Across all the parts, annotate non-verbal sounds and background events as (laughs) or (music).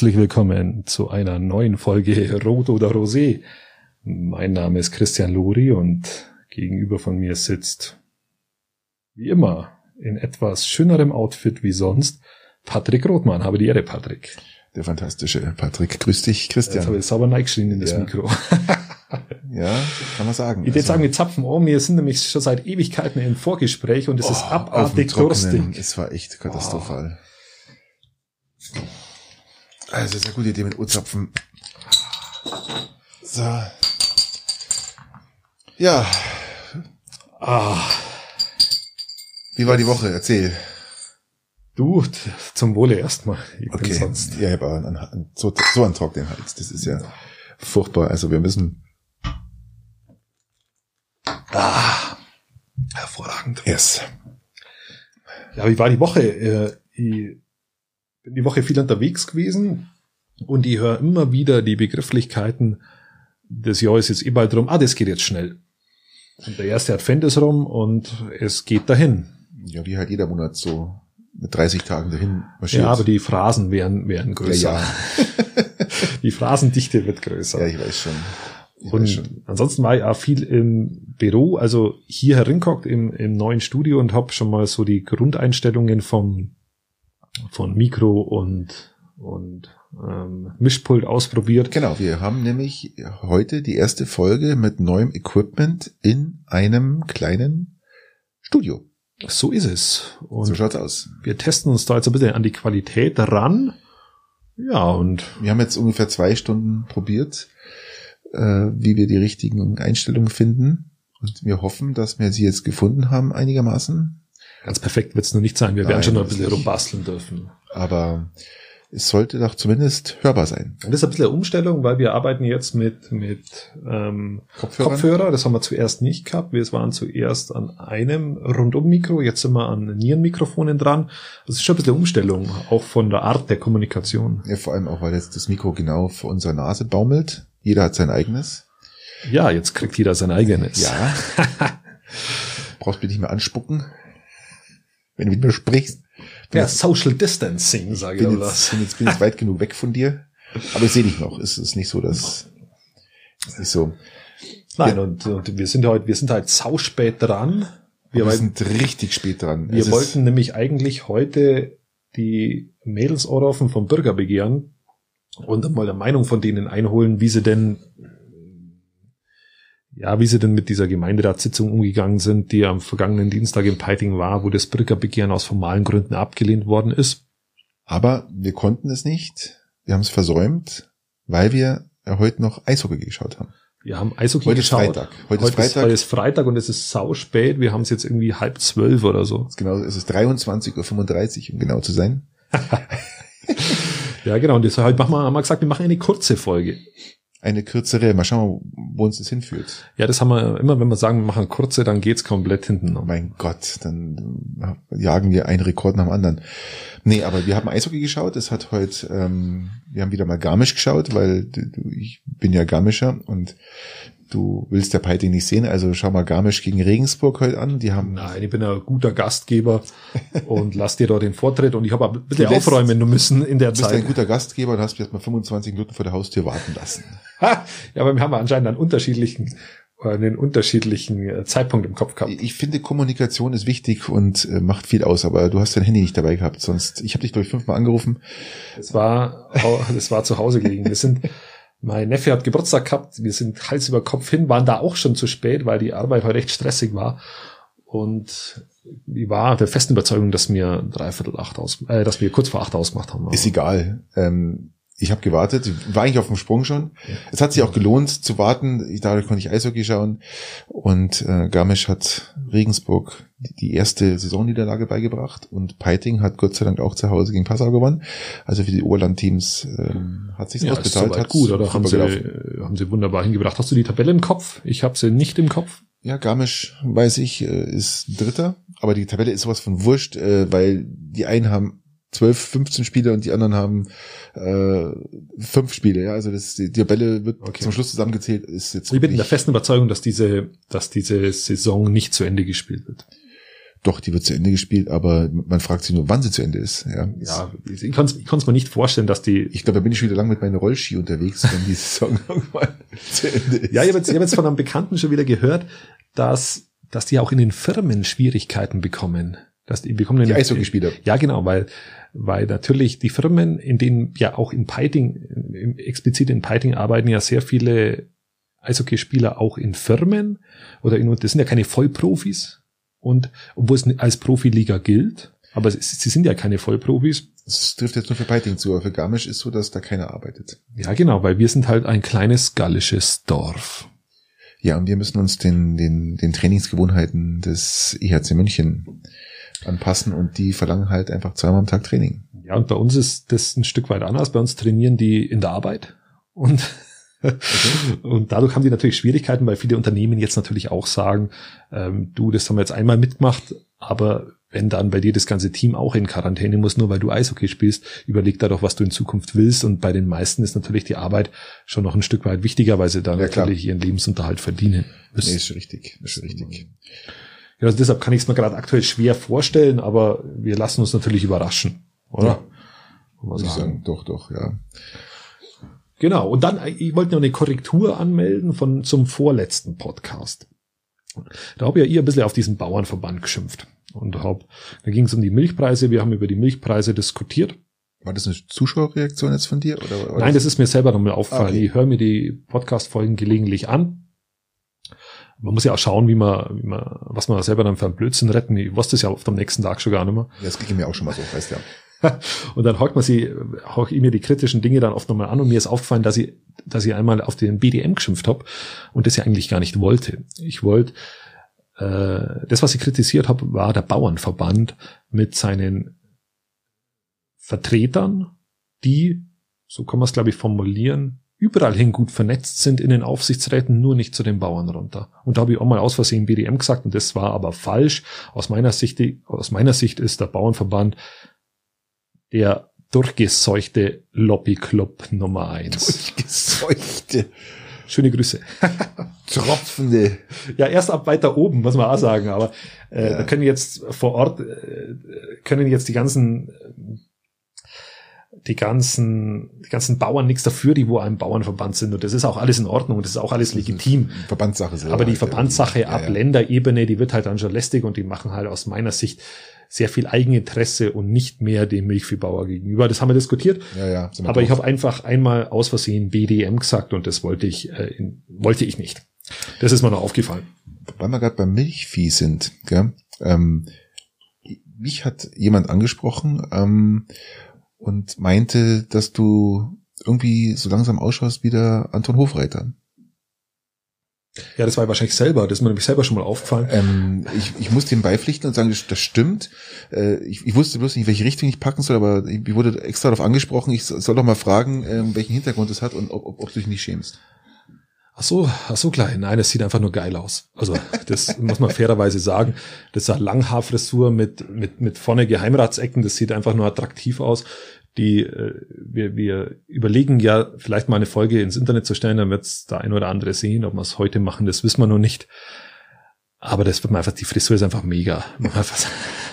Herzlich willkommen zu einer neuen Folge Rot oder Rosé. Mein Name ist Christian Luri und gegenüber von mir sitzt, wie immer, in etwas schönerem Outfit wie sonst, Patrick Rothmann. Habe die Ehre, Patrick. Der fantastische Patrick. Grüß dich, Christian. Jetzt habe ich sauber reingeschrien in das Ja. Mikro. (laughs) Ja, kann man sagen. Ich würde sagen, wir zapfen um. Wir sind nämlich schon seit Ewigkeiten im Vorgespräch und es ist Oh, dem abartig durstig. Es war echt katastrophal. Also, sehr gute Idee mit O-Zapfen. So. Ja, Ah, wie war die Woche? Erzähl. du, zum Wohle erstmal. Ich Okay. sonst. Ja, ich habe einen, einen, so, so einen trockenen Hals. Das ist ja furchtbar. Also, wir müssen, Ah, hervorragend. yes. Ja, wie war die Woche? Äh, Ich bin die Woche viel unterwegs gewesen und ich höre immer wieder die Begrifflichkeiten, das Jahr ist jetzt eh bald rum, ah, das geht jetzt schnell. Und der erste Advent ist rum und es geht dahin. Ja, wie halt jeder Monat so mit 30 Tagen dahin marschiert. Ja, aber die Phrasen werden, werden größer. ja, (laughs) Die Phrasendichte wird ja. größer. ja, ich weiß schon. Ich weiß schon. Und ansonsten war ich auch viel im Büro, also hier herinkockt im, im neuen Studio und habe schon mal so die Grundeinstellungen vom von Mikro und und ähm, Mischpult ausprobiert. Genau, wir haben nämlich heute die erste Folge mit neuem Equipment in einem kleinen Studio. So ist es. Und so schaut's aus. wir testen uns da jetzt ein bisschen an die Qualität ran. Ja, und Wir haben jetzt ungefähr zwei Stunden probiert, äh, wie wir die richtigen Einstellungen finden. Und wir hoffen, dass wir sie jetzt gefunden haben einigermaßen. Ganz perfekt wird es nur nicht sein. Wir werden Nein, schon noch ein bisschen rumbasteln dürfen. Aber es sollte doch zumindest hörbar sein. Und das ist ein bisschen eine Umstellung, weil wir arbeiten jetzt mit, mit ähm, Kopfhörern? Kopfhörer. Das haben wir zuerst nicht gehabt. Wir waren zuerst an einem Rundum-Mikro, jetzt sind wir an Nierenmikrofonen dran. Das ist schon ein bisschen Umstellung, auch von der Art der Kommunikation. Ja, vor allem auch, weil jetzt das Mikro genau vor unserer Nase baumelt. Jeder hat sein eigenes. Ja, jetzt kriegt jeder sein eigenes. Ja. (laughs) Brauchst mich nicht mehr anspucken, wenn du mit mir sprichst. Ja, jetzt- Social Distancing, sage ich bin oder jetzt, was. bin jetzt, bin jetzt (laughs) weit genug weg von dir. Aber ich sehe dich noch. Es ist nicht so, dass, ist nicht so. Nein, und, und wir sind heute, wir sind halt sauspät dran. Wir, Wir, sind richtig spät dran. wir Es wollten nämlich eigentlich heute die Mädels anrufen vom Bürgerbegehren und mal der Meinung von denen einholen, wie sie denn, ja, wie sie denn mit dieser Gemeinderatssitzung umgegangen sind, die am vergangenen Dienstag in Peiting war, wo das Bürgerbegehren aus formalen Gründen abgelehnt worden ist. Aber wir konnten es nicht. Wir haben es versäumt, weil wir heute noch Eishockey geschaut haben. Wir haben Eishockey Heute ist geschaut. Freitag. Heute ist Freitag. heute ist Freitag und es ist sau spät. Wir haben es jetzt irgendwie halb zwölf oder so. Genau, es ist 23.35 Uhr, um genau zu sein. (laughs) Ja, genau. Und deshalb machen wir, haben wir gesagt, wir machen eine kurze Folge. Eine kürzere, mal schauen, wo uns das hinführt. Ja, das haben wir immer, wenn wir sagen, wir machen kurze, dann geht's komplett hinten. Oh mein Gott, dann jagen wir einen Rekord nach dem anderen. Nee, aber wir haben Eishockey geschaut. Es hat heute, ähm, wir haben wieder mal Garmisch geschaut, weil ich bin ja Garmischer und du willst der Peiting nicht sehen. Also schau mal Garmisch gegen Regensburg heute an. Die haben Nein, ich bin ein guter Gastgeber (laughs) und lass dir da den Vortritt und ich habe ein bisschen Du lässt- aufräumen müssen in der Du bist Zeit. ein guter Gastgeber und hast mich jetzt mal 25 Minuten vor der Haustür warten lassen. Ha! (laughs) ja, aber wir haben anscheinend einen unterschiedlichen, einen unterschiedlichen äh, Zeitpunkt im Kopf gehabt. Ich finde, Kommunikation ist wichtig und äh, macht viel aus, aber du hast dein Handy nicht dabei gehabt, sonst, ich habe dich, glaube ich, fünfmal angerufen. Das war, das war zu Hause gelegen. Wir sind, mein Neffe hat Geburtstag gehabt. Wir sind Hals über Kopf hin, waren da auch schon zu spät, weil die Arbeit heute echt stressig war. Und ich war der festen Überzeugung, dass wir dreiviertel acht aus, äh, dass wir kurz vor acht ausgemacht haben. Ist egal. Ähm, ich habe gewartet, war eigentlich auf dem Sprung schon. Es hat sich auch gelohnt zu warten. Ich, dadurch konnte ich Eishockey schauen. Und äh, Garmisch hat Regensburg die, erste Saisonniederlage beigebracht. Und Peiting hat Gott sei Dank auch zu Hause gegen Passau gewonnen. Also für die Oberland-Teams ähm, hat sich ja, soweit Hat gut, oder? Haben sie, gelaufen. haben sie wunderbar hingebracht. Hast du die Tabelle im Kopf? Ich habe sie nicht im Kopf. Ja, Garmisch, weiß ich, äh, ist Dritter. Aber die Tabelle ist sowas von wurscht, äh, weil die einen haben 12, 15 Spiele und die anderen haben äh, fünf Spiele. Ja, also das, die Tabelle wird Okay. zum Schluss zusammengezählt. Ist jetzt Ich bin in der festen Überzeugung, dass diese, dass diese Saison nicht zu Ende gespielt wird. Doch, die wird zu Ende gespielt, aber man fragt sich nur, wann sie zu Ende ist. Ja, ja ich kann es mir nicht vorstellen, dass die. Ich glaube, da bin ich schon wieder lang mit meinen Rollski unterwegs, wenn die Saison (laughs) irgendwann zu Ende ist. Ja, ich habe jetzt, ich hab jetzt von einem Bekannten schon wieder gehört, dass, dass die auch in den Firmen Schwierigkeiten bekommen. Dass die bekommen die Eishockeyspieler. Ja, genau, weil weil natürlich die Firmen, in denen ja auch in Piting, explizit in Piting arbeiten ja sehr viele Eishockeyspieler auch in Firmen oder in, das sind ja keine Vollprofis und obwohl es als Profiliga gilt, aber sie sind ja keine Vollprofis. Das trifft jetzt nur für Piting zu, aber für Garmisch ist so, dass da keiner arbeitet. Ja, genau, weil wir sind halt ein kleines gallisches Dorf. Ja, und wir müssen uns den, den, den Trainingsgewohnheiten des IHC München anpassen und die verlangen halt einfach zweimal am Tag Training. Ja, und bei uns ist das ein Stück weit anders. Bei uns trainieren die in der Arbeit und Okay. (laughs) Und dadurch haben die natürlich Schwierigkeiten, weil viele Unternehmen jetzt natürlich auch sagen, ähm, du, das haben wir jetzt einmal mitgemacht, aber wenn dann bei dir das ganze Team auch in Quarantäne muss, nur weil du Eishockey spielst, überleg da doch, was du in Zukunft willst. Und bei den meisten ist natürlich die Arbeit schon noch ein Stück weit wichtiger, weil sie dann ja, natürlich ihren Lebensunterhalt verdienen müssen. Nee, ist richtig, ist richtig. Ja, also deshalb kann ich es mir gerade aktuell schwer vorstellen, aber wir lassen uns natürlich überraschen, oder? Ja. ich sagen, doch, doch, ja. Genau. Und dann, ich wollte noch eine Korrektur anmelden von zum vorletzten Podcast. Da habe ja ihr ein bisschen auf diesen Bauernverband geschimpft. Und hab, da ging es um die Milchpreise. Wir haben über die Milchpreise diskutiert. War das eine Zuschauerreaktion jetzt von dir? Oder, oder Nein, das ist mir selber nochmal aufgefallen. Okay. Ich höre mir die Podcast-Folgen gelegentlich an man muss ja auch schauen, wie man, wie man, was man selber dann für einen Blödsinn retten. Ich wusste es ja auf dem nächsten Tag schon gar nicht mehr. Ja, das ging mir auch schon mal so, weißt ja. (laughs) und dann hockt man sie, haucht ich mir die kritischen Dinge dann oft nochmal an und mir ist aufgefallen, dass ich, dass ich einmal auf den BDM geschimpft habe und das ja eigentlich gar nicht wollte. Ich wollte, äh, das, was ich kritisiert habe, war der Bauernverband mit seinen Vertretern, die, so kann man es glaube ich formulieren, überall hin gut vernetzt sind in den Aufsichtsräten, nur nicht zu den Bauern runter. Und da habe ich auch mal aus Versehen BDM gesagt und das war aber falsch. Aus meiner Sicht, aus meiner Sicht ist der Bauernverband der durchgeseuchte Lobbyclub Nummer eins. Durchgeseuchte. Schöne Grüße. (laughs) Tropfende. Ja, erst ab weiter oben, muss man auch sagen, aber äh, ja. da können jetzt vor Ort, äh, können jetzt die ganzen die ganzen, die ganzen Bauern nichts dafür, die wo einem Bauernverband sind. Und das ist auch alles in Ordnung und das ist auch alles legitim. Verbandssache selber. Aber die halt, Verbandssache ab ja, ja. Länderebene, die wird halt dann schon lästig und die machen halt aus meiner Sicht sehr viel Eigeninteresse und nicht mehr dem Milchviehbauer gegenüber. Das haben wir diskutiert. Ja, ja, aber ich habe einfach einmal aus Versehen BDM gesagt und das wollte ich, äh, in, wollte ich nicht. Das ist mir noch aufgefallen. Weil wir gerade beim Milchvieh sind, gell? Ähm, mich hat jemand angesprochen, ähm, und meinte, dass du irgendwie so langsam ausschaust wie der Anton Hofreiter. Ja, das war wahrscheinlich selber, das ist mir nämlich selber schon mal aufgefallen. Ähm, ich, ich muss dem beipflichten und sagen, das, stimmt. Äh, ich, ich wusste bloß nicht, welche Richtung ich packen soll, aber ich wurde extra darauf angesprochen, ich soll doch mal fragen, ähm, welchen Hintergrund es hat und ob, ob, ob du dich nicht schämst. Ach so, ach so klein. Nein, es sieht einfach nur geil aus. Also das (laughs) muss man fairerweise sagen. Das ist eine Langhaarfrisur mit mit mit vorne Geheimratsecken. Das sieht einfach nur attraktiv aus. Die äh, wir wir überlegen ja vielleicht mal eine Folge ins Internet zu stellen, dann wird's der ein oder andere sehen. Ob wir es heute machen, das wissen wir noch nicht. Aber das wird man einfach, die Frisur ist einfach mega. (laughs)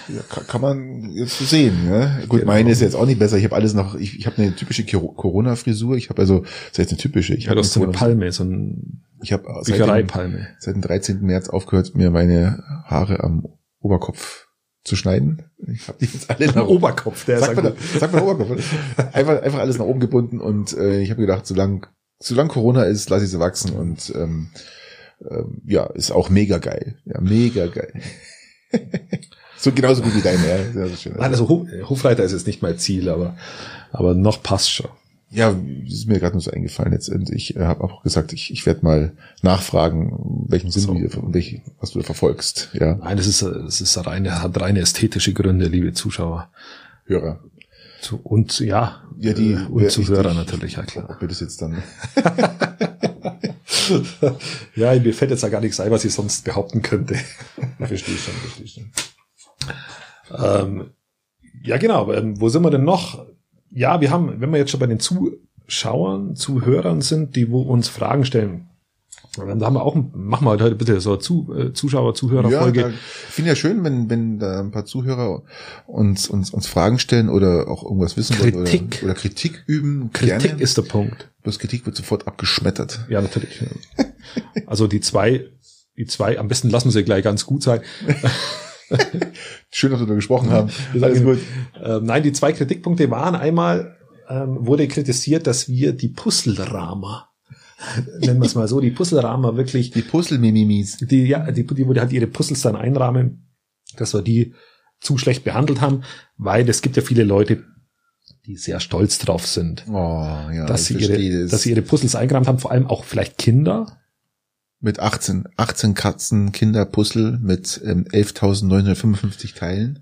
Ja, kann, man jetzt so sehen. Ne? Gut, genau. meine ist jetzt auch nicht besser. Ich habe alles noch, ich, ich habe eine typische Corona-Frisur. Ich habe also, das heißt eine typische. Ich ja, habe so eine Palme, so ein ich habe seit, seit dem 13. März aufgehört, mir meine Haare am Oberkopf zu schneiden. Ich habe die jetzt alle (laughs) nach Oberkopf, der sagt man, sagt man Oberkopf. Einfach, einfach alles nach oben gebunden und äh, ich habe gedacht, solange solange Corona ist, lasse ich sie wachsen und ähm, ähm, ja, ist auch mega geil. Ja, mega geil. (laughs) so genauso gut wie deine, ja. Sehr, sehr schön. Nein, also Hofreiter ist jetzt nicht mein Ziel, aber, aber noch passt schon. Ja, ist mir gerade nur so eingefallen jetzt. Und ich äh, habe auch gesagt, ich, ich werde mal nachfragen, welchen Sinn so. du, welch, was du da verfolgst. Ja. Nein, das ist, das ist reine, hat reine ästhetische Gründe, liebe Zuschauer. Hörer. Zu, und ja, ja die, äh, und Zuhörer natürlich, ja klar. Ob wir das jetzt dann (laughs) ja, mir fällt jetzt ja gar nichts ein, was ich sonst behaupten könnte. (laughs) verstehe schon, verstehe schon. Ähm, ja, genau. Ähm, wo sind wir denn noch? Ja, wir haben, wenn wir jetzt schon bei den Zuschauern, Zuhörern sind, die wo uns Fragen stellen. Da haben wir auch, machen wir heute bitte so zu, äh, Zuschauer, Zuhörerfolge. Ja, ich finde ja schön, wenn, wenn da ein paar Zuhörer uns, uns, uns Fragen stellen oder auch irgendwas wissen Kritik. wollen oder, oder Kritik üben. Kritik gerne. ist der Punkt. Bloß Kritik wird sofort abgeschmettert. Ja, natürlich. Also die zwei, die zwei, am besten lassen sie gleich ganz gut sein. (laughs) (laughs) Schön, dass wir da gesprochen haben. Alles gut. Ähm, nein, die zwei Kritikpunkte waren einmal, ähm, wurde kritisiert, dass wir die Puzzlerahmer, (laughs) nennen wir es mal so, die Puzzlerahmer wirklich, Die Puzzle-Mimimis. die, ja, die, die, die halt ihre Puzzles dann einrahmen, dass wir die zu schlecht behandelt haben, weil es gibt ja viele Leute, die sehr stolz drauf sind, Oh, ja, dass, sie ihre, das. dass sie ihre Puzzles eingerahmt haben, vor allem auch vielleicht Kinder. Mit 18, 18 Katzen, Kinderpuzzle mit ähm, 11.955 Teilen.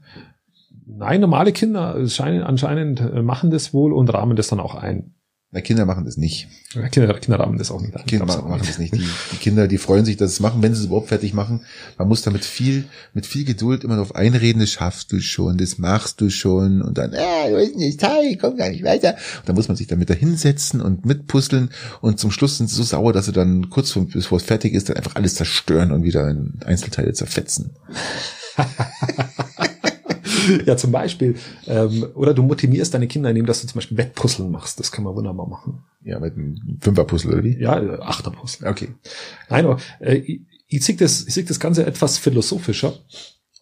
Nein, normale Kinder scheinen, anscheinend äh, machen das wohl und rahmen das dann auch ein. Na, Kinder machen das nicht. Kinder, Kinder rahmen das auch nicht. Kinder auch machen das nicht. Die, die Kinder, die freuen sich, dass sie es machen, wenn sie es überhaupt fertig machen. Man muss damit viel, mit viel Geduld immer darauf einreden, das schaffst du schon, das machst du schon. Und dann, äh, du bist nicht Teil, ich komm gar nicht weiter. Und dann muss man sich damit dahinsetzen und mitpuzzeln. Und zum Schluss sind sie so sauer, dass sie dann kurz vor, bevor es fertig ist, dann einfach alles zerstören und wieder in Einzelteile zerfetzen. (laughs) (laughs) Ja, zum Beispiel. Ähm, oder du motivierst deine Kinder, indem dass du zum Beispiel Wettpuzzeln machst. Das kann man wunderbar machen. Ja, mit einem Fünferpuzzle, oder wie? Ja, äh, Achterpuzzeln. Okay. Nein, aber äh, ich, ich sehe das, ich sehe das Ganze etwas philosophischer.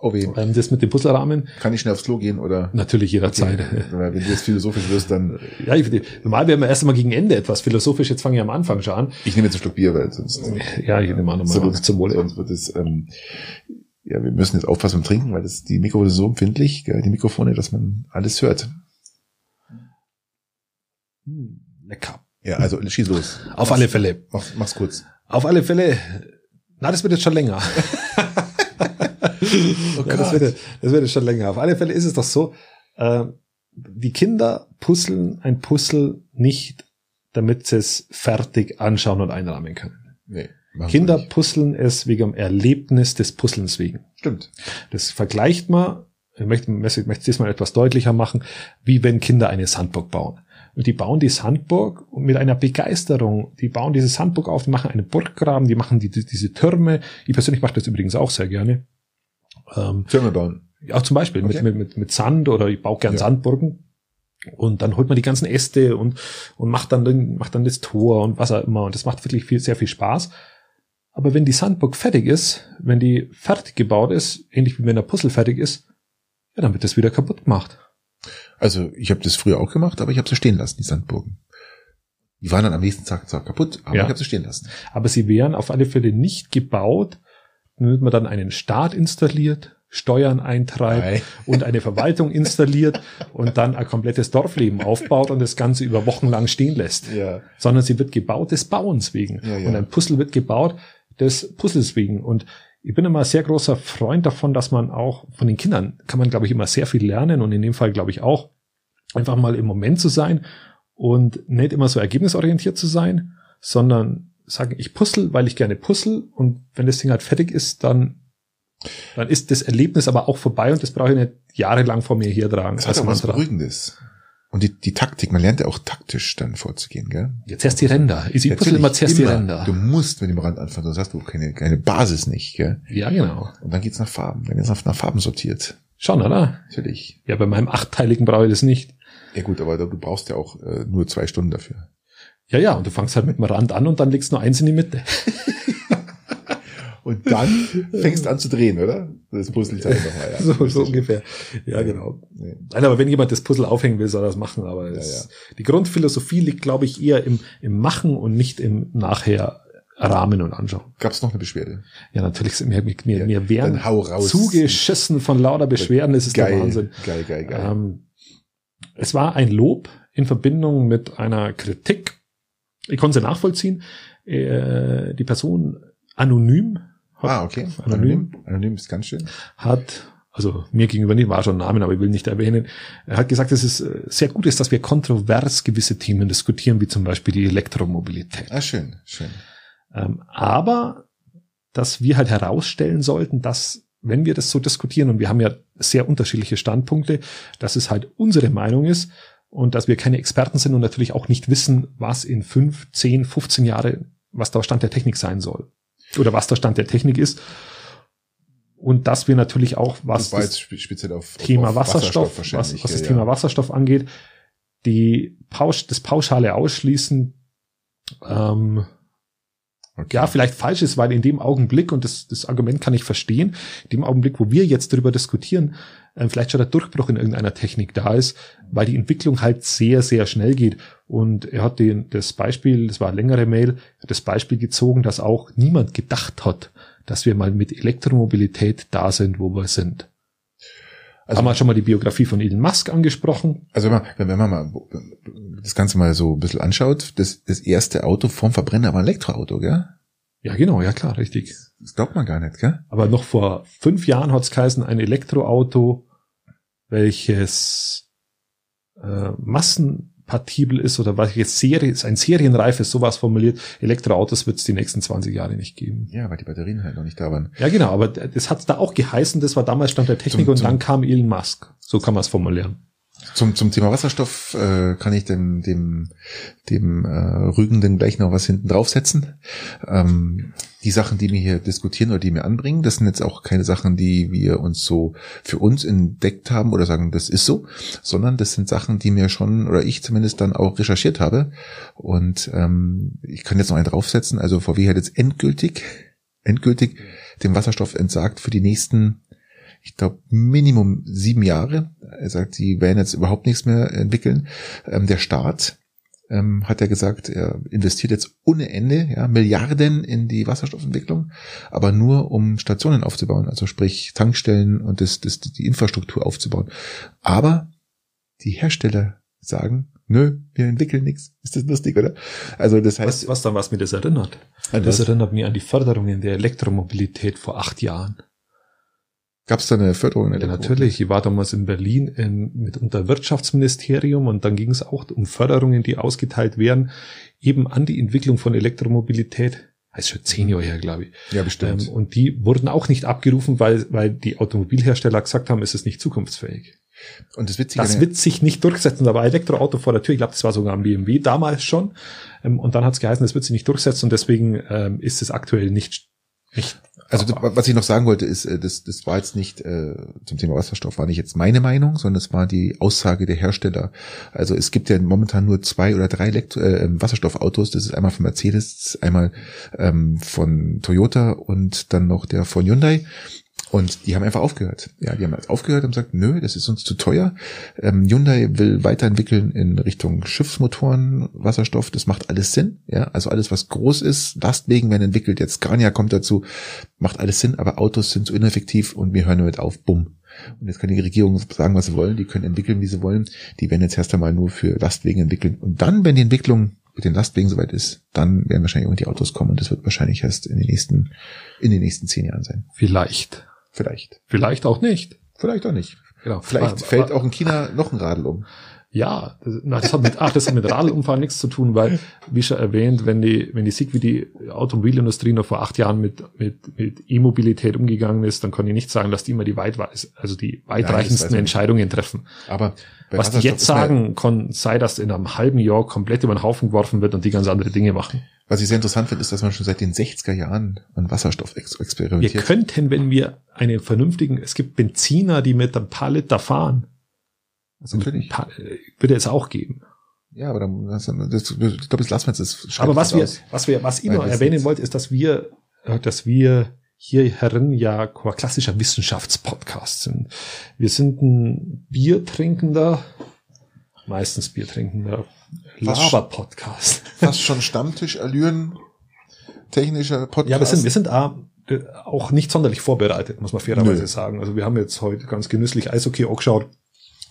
Oh weh. Ähm, das mit dem Puzzlerahmen. Kann ich schnell aufs Klo gehen oder? Natürlich jederzeit. (laughs) Weil Wenn du jetzt philosophisch wirst, dann Ja, ich, normal werden wir erst einmal gegen Ende etwas philosophisch. Jetzt fange ich am Anfang schon an. ich nehme jetzt einen Schluck Bier, weil sonst Ja, ich nehme an, nochmal sonst, zum Wohle. sonst wird es ähm, ja, wir müssen jetzt aufpassen beim Trinken, weil das die Mikrofone sind so empfindlich, gell, die Mikrofone, dass man alles hört. Hm, Lecker. Ja, also schieß los. Auf alle Fälle. Mach's, mach's kurz. Auf alle Fälle. Na, das wird jetzt schon länger. Oh (laughs) Ja, das, wird, das wird jetzt schon länger. Auf alle Fälle ist es doch so, äh, die Kinder puzzeln ein Puzzle nicht, damit sie es fertig anschauen und einrahmen können. nee, machen Kinder puzzeln es wegen dem Erlebnis des Puzzlens wegen. Stimmt. Das vergleicht man, ich möchte, möchte möchte es mal etwas deutlicher machen, wie wenn Kinder eine Sandburg bauen. Und die bauen die Sandburg mit einer Begeisterung. Die bauen diese Sandburg auf, die machen einen Burggraben, die machen die, die, diese Türme. Ich persönlich mache das übrigens auch sehr gerne. Ähm, Türme bauen. auch zum Beispiel Okay. mit, mit, mit, Sand oder ich baue gern Ja. Sandburgen. Und dann holt man die ganzen Äste und, und macht dann, macht dann das Tor und was auch immer. Und das macht wirklich viel, sehr viel Spaß. Aber wenn die Sandburg fertig ist, wenn die fertig gebaut ist, ähnlich wie wenn der Puzzle fertig ist, ja, dann wird das wieder kaputt gemacht. Also ich habe das früher auch gemacht, aber ich habe sie stehen lassen, die Sandburgen. Die waren dann am nächsten Tag zwar kaputt, aber Ja. ich habe sie stehen lassen. Aber sie wären auf alle Fälle nicht gebaut, damit man dann einen Staat installiert, Steuern eintreibt Nein. und eine Verwaltung (laughs) installiert und dann ein komplettes Dorfleben aufbaut und das Ganze über Wochen lang stehen lässt. Ja. Sondern sie wird gebaut des Bauens wegen. Ja, ja. Und ein Puzzle wird gebaut des Puzzles wegen. Und ich bin immer sehr großer Freund davon, dass man auch von den Kindern kann man, glaube ich, immer sehr viel lernen und in dem Fall, glaube ich, auch einfach mal im Moment zu sein und nicht immer so ergebnisorientiert zu sein, sondern sagen, ich puzzle, weil ich gerne puzzle und wenn das Ding halt fertig ist, dann dann ist das Erlebnis aber auch vorbei und das brauche ich nicht jahrelang vor mir hertragen. Das hat auch was Beruhigendes. Und die, die Taktik, man lernt ja auch taktisch dann vorzugehen, gell? Jetzt erst die Ränder. Ich, ich puzzle immer zuerst die. Ränder. Du musst mit dem Rand anfangen, sonst hast du keine, keine Basis nicht, gell? Ja, genau. Und dann geht's nach Farben. Dann geht's nach, nach Farben sortiert. Schon, oder? Natürlich. Ja, bei meinem achtteiligen brauche ich das nicht. Ja gut, aber du brauchst ja auch äh, nur zwei Stunden dafür. Ja, ja, und du fängst halt mit dem Rand an und dann legst du nur eins in die Mitte. (laughs) Und dann fängst du an zu drehen, oder? Das Puzzleteil nochmal, ja. (laughs) so, so ungefähr. Ja, genau. Nee. Nein, aber wenn jemand das Puzzle aufhängen will, soll er das machen. Aber es, die Grundphilosophie liegt, glaube ich, eher im, im Machen und nicht im nachher Rahmen und Anschauen. Gab's noch eine Beschwerde? Ja, natürlich mir, mir, Ja, mir werden zugeschissen von lauter Beschwerden. Das ist geil, der Wahnsinn. geil, geil, geil. Ähm, es war ein Lob in Verbindung mit einer Kritik. Ich konnte sie nachvollziehen. Äh, die Person anonym ah, okay. anonym. Anonym. Ist ganz schön. hat, also mir gegenüber nicht, war schon ein Namen, aber ich will nicht erwähnen, er hat gesagt, dass es äh, sehr gut ist, dass wir kontrovers gewisse Themen diskutieren, wie zum Beispiel die Elektromobilität. Ah, schön, schön. Ähm, aber dass wir halt herausstellen sollten, dass wenn wir das so diskutieren, und wir haben ja sehr unterschiedliche Standpunkte, dass es halt unsere Meinung ist und dass wir keine Experten sind und natürlich auch nicht wissen, was in fünf, zehn, 15 Jahre was da Stand der Technik sein soll. Oder was der Stand der Technik ist. Und dass wir natürlich auch, was das, speziell auf, Thema auf Wasserstoff, Wasserstoff was, was das ja, Thema Wasserstoff angeht, die Pausch, das pauschale Ausschließen ähm, okay. ja vielleicht falsch ist, weil in dem Augenblick, und das, das Argument kann ich verstehen, in dem Augenblick, wo wir jetzt darüber diskutieren, äh, vielleicht schon der Durchbruch in irgendeiner Technik da ist, weil die Entwicklung halt sehr, sehr schnell geht. Und er hat den, das Beispiel, das war eine längere Mail, das Beispiel gezogen, dass auch niemand gedacht hat, dass wir mal mit Elektromobilität da sind, wo wir sind. Also haben wir schon mal die Biografie von Elon Musk angesprochen. Also wenn man, wenn man mal das Ganze mal so ein bisschen anschaut, das, das erste Auto vom Verbrenner war ein Elektroauto, gell? Ja, genau, ja klar, richtig. Das glaubt man gar nicht, gell? Aber noch vor fünf Jahren hat es geheißen, ein Elektroauto, welches äh, Massen kompatibel ist oder welche Serie ist ein serienreifes sowas formuliert. Elektroautos wird es die nächsten 20 Jahre nicht geben. Ja, weil die Batterien halt noch nicht da waren. Ja, genau, aber das hat da auch geheißen, das war damals Stand der Technik zum, und zum dann kam Elon Musk. So kann man es formulieren. Zum, zum Thema Wasserstoff äh, kann ich dem, dem, dem äh, Rügenden gleich noch was hinten draufsetzen. Ähm, die Sachen, die wir hier diskutieren oder die wir anbringen, das sind jetzt auch keine Sachen, die wir uns so für uns entdeckt haben oder sagen, das ist so, sondern das sind Sachen, die mir schon oder ich zumindest dann auch recherchiert habe. Und ähm, ich kann jetzt noch einen draufsetzen. Also VW hat jetzt endgültig, endgültig dem Wasserstoff entsagt für die nächsten ich glaube, Minimum sieben Jahre. Er sagt, sie werden jetzt überhaupt nichts mehr entwickeln. Ähm, der Staat ähm, hat er gesagt, er investiert jetzt ohne Ende ja, Milliarden in die Wasserstoffentwicklung, aber nur um Stationen aufzubauen, also sprich Tankstellen und das, das, die Infrastruktur aufzubauen. Aber die Hersteller sagen, nö, wir entwickeln nichts. Ist das lustig, oder? Also das heißt. Was, was dann was mir das erinnert? Also das erinnert mich an die Förderung in der Elektromobilität vor acht Jahren. Gab es da eine Förderung? Ja, natürlich. Ich war damals in Berlin in, mit unter Wirtschaftsministerium und dann ging es auch um Förderungen, die ausgeteilt werden, eben an die Entwicklung von Elektromobilität. Das ist schon zehn Jahre her, glaube ich. Ja, bestimmt. Ähm, und die wurden auch nicht abgerufen, weil, weil die Automobilhersteller gesagt haben, es ist nicht zukunftsfähig. Und das, Witzige das wird sich nicht durchsetzen. Da war Elektroauto vor der Tür. Ich glaube, das war sogar ein BMW damals schon. Ähm, und dann hat es geheißen, es wird sich nicht durchsetzen und deswegen ähm, ist es aktuell nicht nicht. Also was ich noch sagen wollte, ist, äh, das, das war jetzt nicht äh, zum Thema Wasserstoff, war nicht jetzt meine Meinung, sondern es war die Aussage der Hersteller. Also es gibt ja momentan nur zwei oder drei Elektro äh, Wasserstoffautos. Das ist einmal von Mercedes, einmal ähm, von Toyota und dann noch der von Hyundai. Und die haben einfach aufgehört. Ja, die haben aufgehört und gesagt, nö, das ist uns zu teuer. Ähm, Hyundai will weiterentwickeln in Richtung Schiffsmotoren, Wasserstoff. Das macht alles Sinn. Ja, also alles, was groß ist, Lastwegen werden entwickelt. Jetzt Scania kommt dazu, macht alles Sinn. Aber Autos sind zu ineffektiv und wir hören damit auf. Bumm. Und jetzt kann die Regierung sagen, was sie wollen. Die können entwickeln, wie sie wollen. Die werden jetzt erst einmal nur für Lastwegen entwickeln. Und dann, wenn die Entwicklung mit den Lastwegen soweit ist, dann werden wahrscheinlich auch die Autos kommen. Und das wird wahrscheinlich erst in den nächsten, in den nächsten zehn Jahren sein. Vielleicht. Vielleicht. Vielleicht auch nicht. Vielleicht auch nicht. Genau. Vielleicht aber, fällt aber, auch in China noch ein Radl um. Ja, das, na, das hat mit, ach, das hat mit Radlumfahren nichts zu tun, weil, wie schon erwähnt, wenn die, wenn die sieht, wie die Automobilindustrie noch vor acht Jahren mit, mit, mit E-Mobilität umgegangen ist, dann kann ich nicht sagen, dass die immer die weit, also die weitreichendsten Nein, Entscheidungen treffen. Aber was die jetzt sagen, kann sei, dass in einem halben Jahr komplett über den Haufen geworfen wird und die ganz andere Dinge machen. Was ich sehr interessant finde, ist, dass man schon seit den 60er Jahren an Wasserstoff experimentiert. Wir könnten, wenn wir einen vernünftigen, es gibt Benziner, die mit ein paar Liter fahren. Also Natürlich. Paar, würde es auch geben. Ja, aber dann, das, das, ich glaube, das lassen wir jetzt. Das aber was wir, aus. was wir, was ich noch erwähnen wollte, ist, dass wir, äh, dass wir hier herin ja klassischer Wissenschaftspodcast sind. Wir sind ein Biertrinkender, meistens Biertrinkender Laber-Podcast. Fast schon Stammtisch-Allüren, technischer Podcast. Ja, wir sind, wir sind auch nicht sonderlich vorbereitet, muss man fairerweise Nö. sagen. Also wir haben jetzt heute ganz genüsslich Eishockey angeschaut,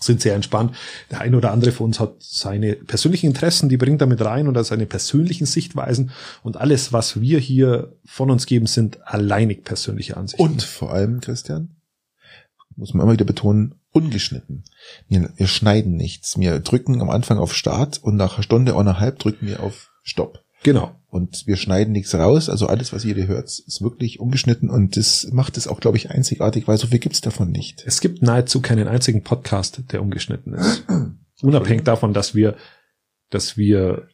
sind sehr entspannt. Der eine oder andere von uns hat seine persönlichen Interessen, die bringt er mit rein oder seine persönlichen Sichtweisen und alles, was wir hier von uns geben, sind alleinig persönliche Ansichten. Und vor allem, Christian, muss man immer wieder betonen, ungeschnitten. Wir, wir schneiden nichts. Wir drücken am Anfang auf Start und nach einer Stunde, eineinhalb drücken wir auf Stopp. Genau. Und wir schneiden nichts raus. Also alles, was ihr hört, ist wirklich ungeschnitten und das macht es auch, glaube ich, einzigartig, weil so viel gibt's davon nicht. Es gibt nahezu keinen einzigen Podcast, der ungeschnitten ist. (clears throat) Unabhängig davon, dass wir, dass wir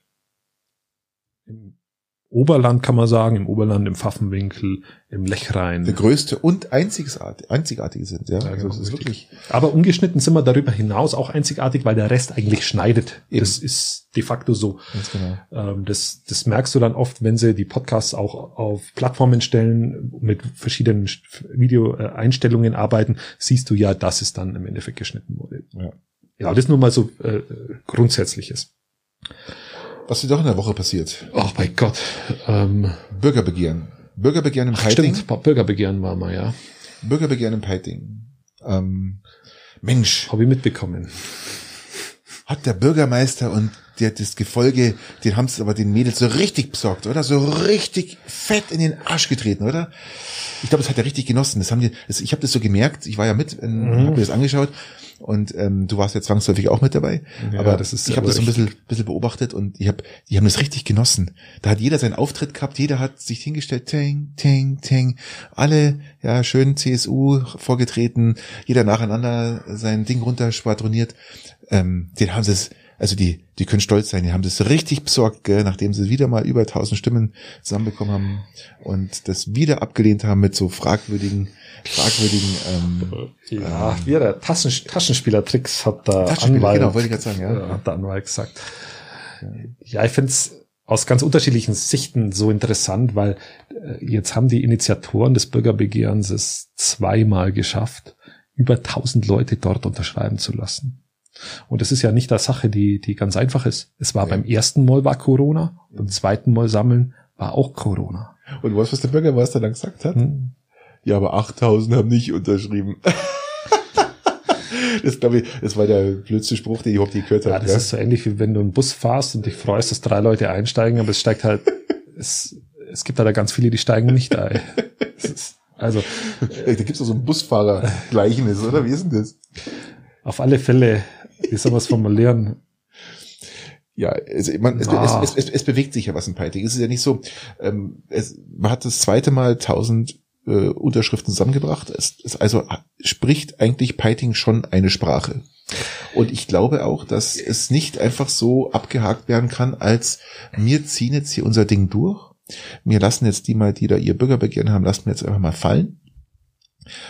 Oberland kann man sagen, im Oberland, im Pfaffenwinkel, im Lechrein. Der größte und einzigartige, einzigartige sind, ja. Ja, also das ist wirklich, Aber ungeschnitten sind wir darüber hinaus auch einzigartig, weil der Rest eigentlich schneidet. Eben. Das ist de facto so. ganz genau. Ähm, das, das merkst du dann oft, wenn sie die Podcasts auch auf Plattformen stellen, mit verschiedenen Video-Einstellungen arbeiten, siehst du ja, dass es dann im Endeffekt geschnitten wurde. Ja. Ja, das nur mal so äh, grundsätzliches. Was ist doch in der Woche passiert? Oh mein Gott. Ähm, Bürgerbegehren. Bürgerbegehren im ach, Peiting. stimmt, Bürgerbegehren war mal, ja. Bürgerbegehren im Peiting. Ähm, Mensch, Habe ich mitbekommen. hat der Bürgermeister und der, das Gefolge, den haben es aber den Mädels so richtig besorgt, oder? So richtig fett in den Arsch getreten, oder? Ich glaube, das hat er richtig genossen. Das haben die, das, ich habe das so gemerkt, ich war ja mit, Mhm. habe mir das angeschaut und ähm, du warst ja zwangsläufig auch mit dabei. Ja, aber das ist ich habe das so ein bisschen, bisschen beobachtet und ich habe, die haben das richtig genossen. Da hat jeder seinen Auftritt gehabt, jeder hat sich hingestellt, ting, ting, ting. Alle, ja, schön CSU vorgetreten, jeder nacheinander sein Ding runterschwadroniert. Ähm, den haben sie es, also die, die können stolz sein, die haben das richtig besorgt, gell, nachdem sie wieder mal über 1000 Stimmen zusammenbekommen haben und das wieder abgelehnt haben mit so fragwürdigen, fragwürdigen, ähm, Ja, wie der Taschen, Taschenspielertricks hat der Taschenspieler, Anwalt, genau, wollte ich gerade sagen, ja. äh, hat der Anwalt gesagt. Ja, ich finde es aus ganz unterschiedlichen Sichten so interessant, weil äh, jetzt haben die Initiatoren des Bürgerbegehrens es zweimal geschafft, über 1000 Leute dort unterschreiben zu lassen. Und das ist ja nicht eine Sache, die, die ganz einfach ist. Es war Ja. beim ersten Mal war Corona, beim zweiten Mal sammeln war auch Corona. Und weißt du, was der Bürgermeister dann gesagt hat? Hm. Ja, aber 8000 haben nicht unterschrieben. (laughs) das glaube ich, das war der blödste Spruch, den ich überhaupt gehört Ja, habe. das ist so ähnlich wie wenn du einen Bus fahrst und dich freust, dass drei Leute einsteigen, aber es steigt halt, (laughs) es, es gibt halt ganz viele, die steigen nicht ein. Es ist, also da gibt's doch so ein Busfahrer-Gleichnis, oder? Wie ist denn das? auf alle Fälle, wie soll man es formulieren? Ja, es, man, es, Ah. es, es, es, es bewegt sich ja was in Peiting. Es ist ja nicht so, ähm, es, man hat das zweite Mal 1000 äh, Unterschriften zusammengebracht. Es, es also spricht eigentlich Peiting schon eine Sprache. Und ich glaube auch, dass es nicht einfach so abgehakt werden kann, als wir ziehen jetzt hier unser Ding durch. Wir lassen jetzt die mal, die da ihr Bürgerbegehren haben, lassen wir jetzt einfach mal fallen.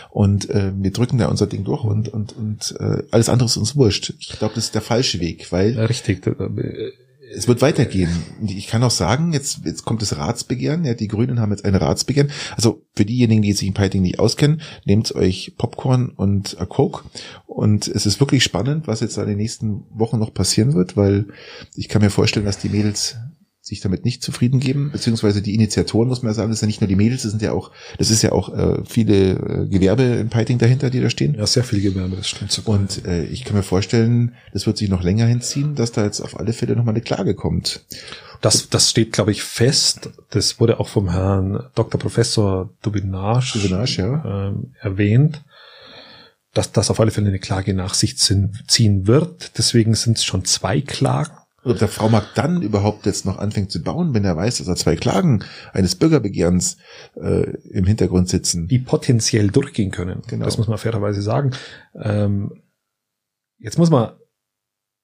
Und äh, wir drücken da unser Ding durch und, und, und äh, alles andere ist uns wurscht. Ich glaube, das ist der falsche Weg, weil Richtig. äh, es wird weitergehen. Ich kann auch sagen, jetzt, jetzt kommt das Ratsbegehren. Ja, die Grünen haben jetzt ein Ratsbegehren. Also für diejenigen, die sich in Peiting nicht auskennen, nehmt euch Popcorn und a Coke. Und es ist wirklich spannend, was jetzt in den nächsten Wochen noch passieren wird, weil ich kann mir vorstellen, dass die Mädels sich damit nicht zufrieden geben, beziehungsweise die Initiatoren, muss man ja sagen, das sind ja nicht nur die Mädels, das sind ja auch, das ist ja auch äh, viele äh, Gewerbe in Peiting dahinter, die da stehen. Ja, sehr viel Gewerbe, das stimmt sogar. Und äh, ich kann mir vorstellen, das wird sich noch länger hinziehen, dass da jetzt auf alle Fälle nochmal eine Klage kommt. Das, das steht, glaube ich, fest. Das wurde auch vom Herrn Dr. Professor Dubinage, Dubinage, ja. ähm, erwähnt, dass das auf alle Fälle eine Klage nach sich ziehen wird. Deswegen sind es schon zwei Klagen. Und ob der Frau Mark dann überhaupt jetzt noch anfängt zu bauen, wenn er weiß, dass er zwei Klagen eines Bürgerbegehrens äh, im Hintergrund sitzen. die potenziell durchgehen können. Genau. Das muss man fairerweise sagen. Ähm, jetzt muss man,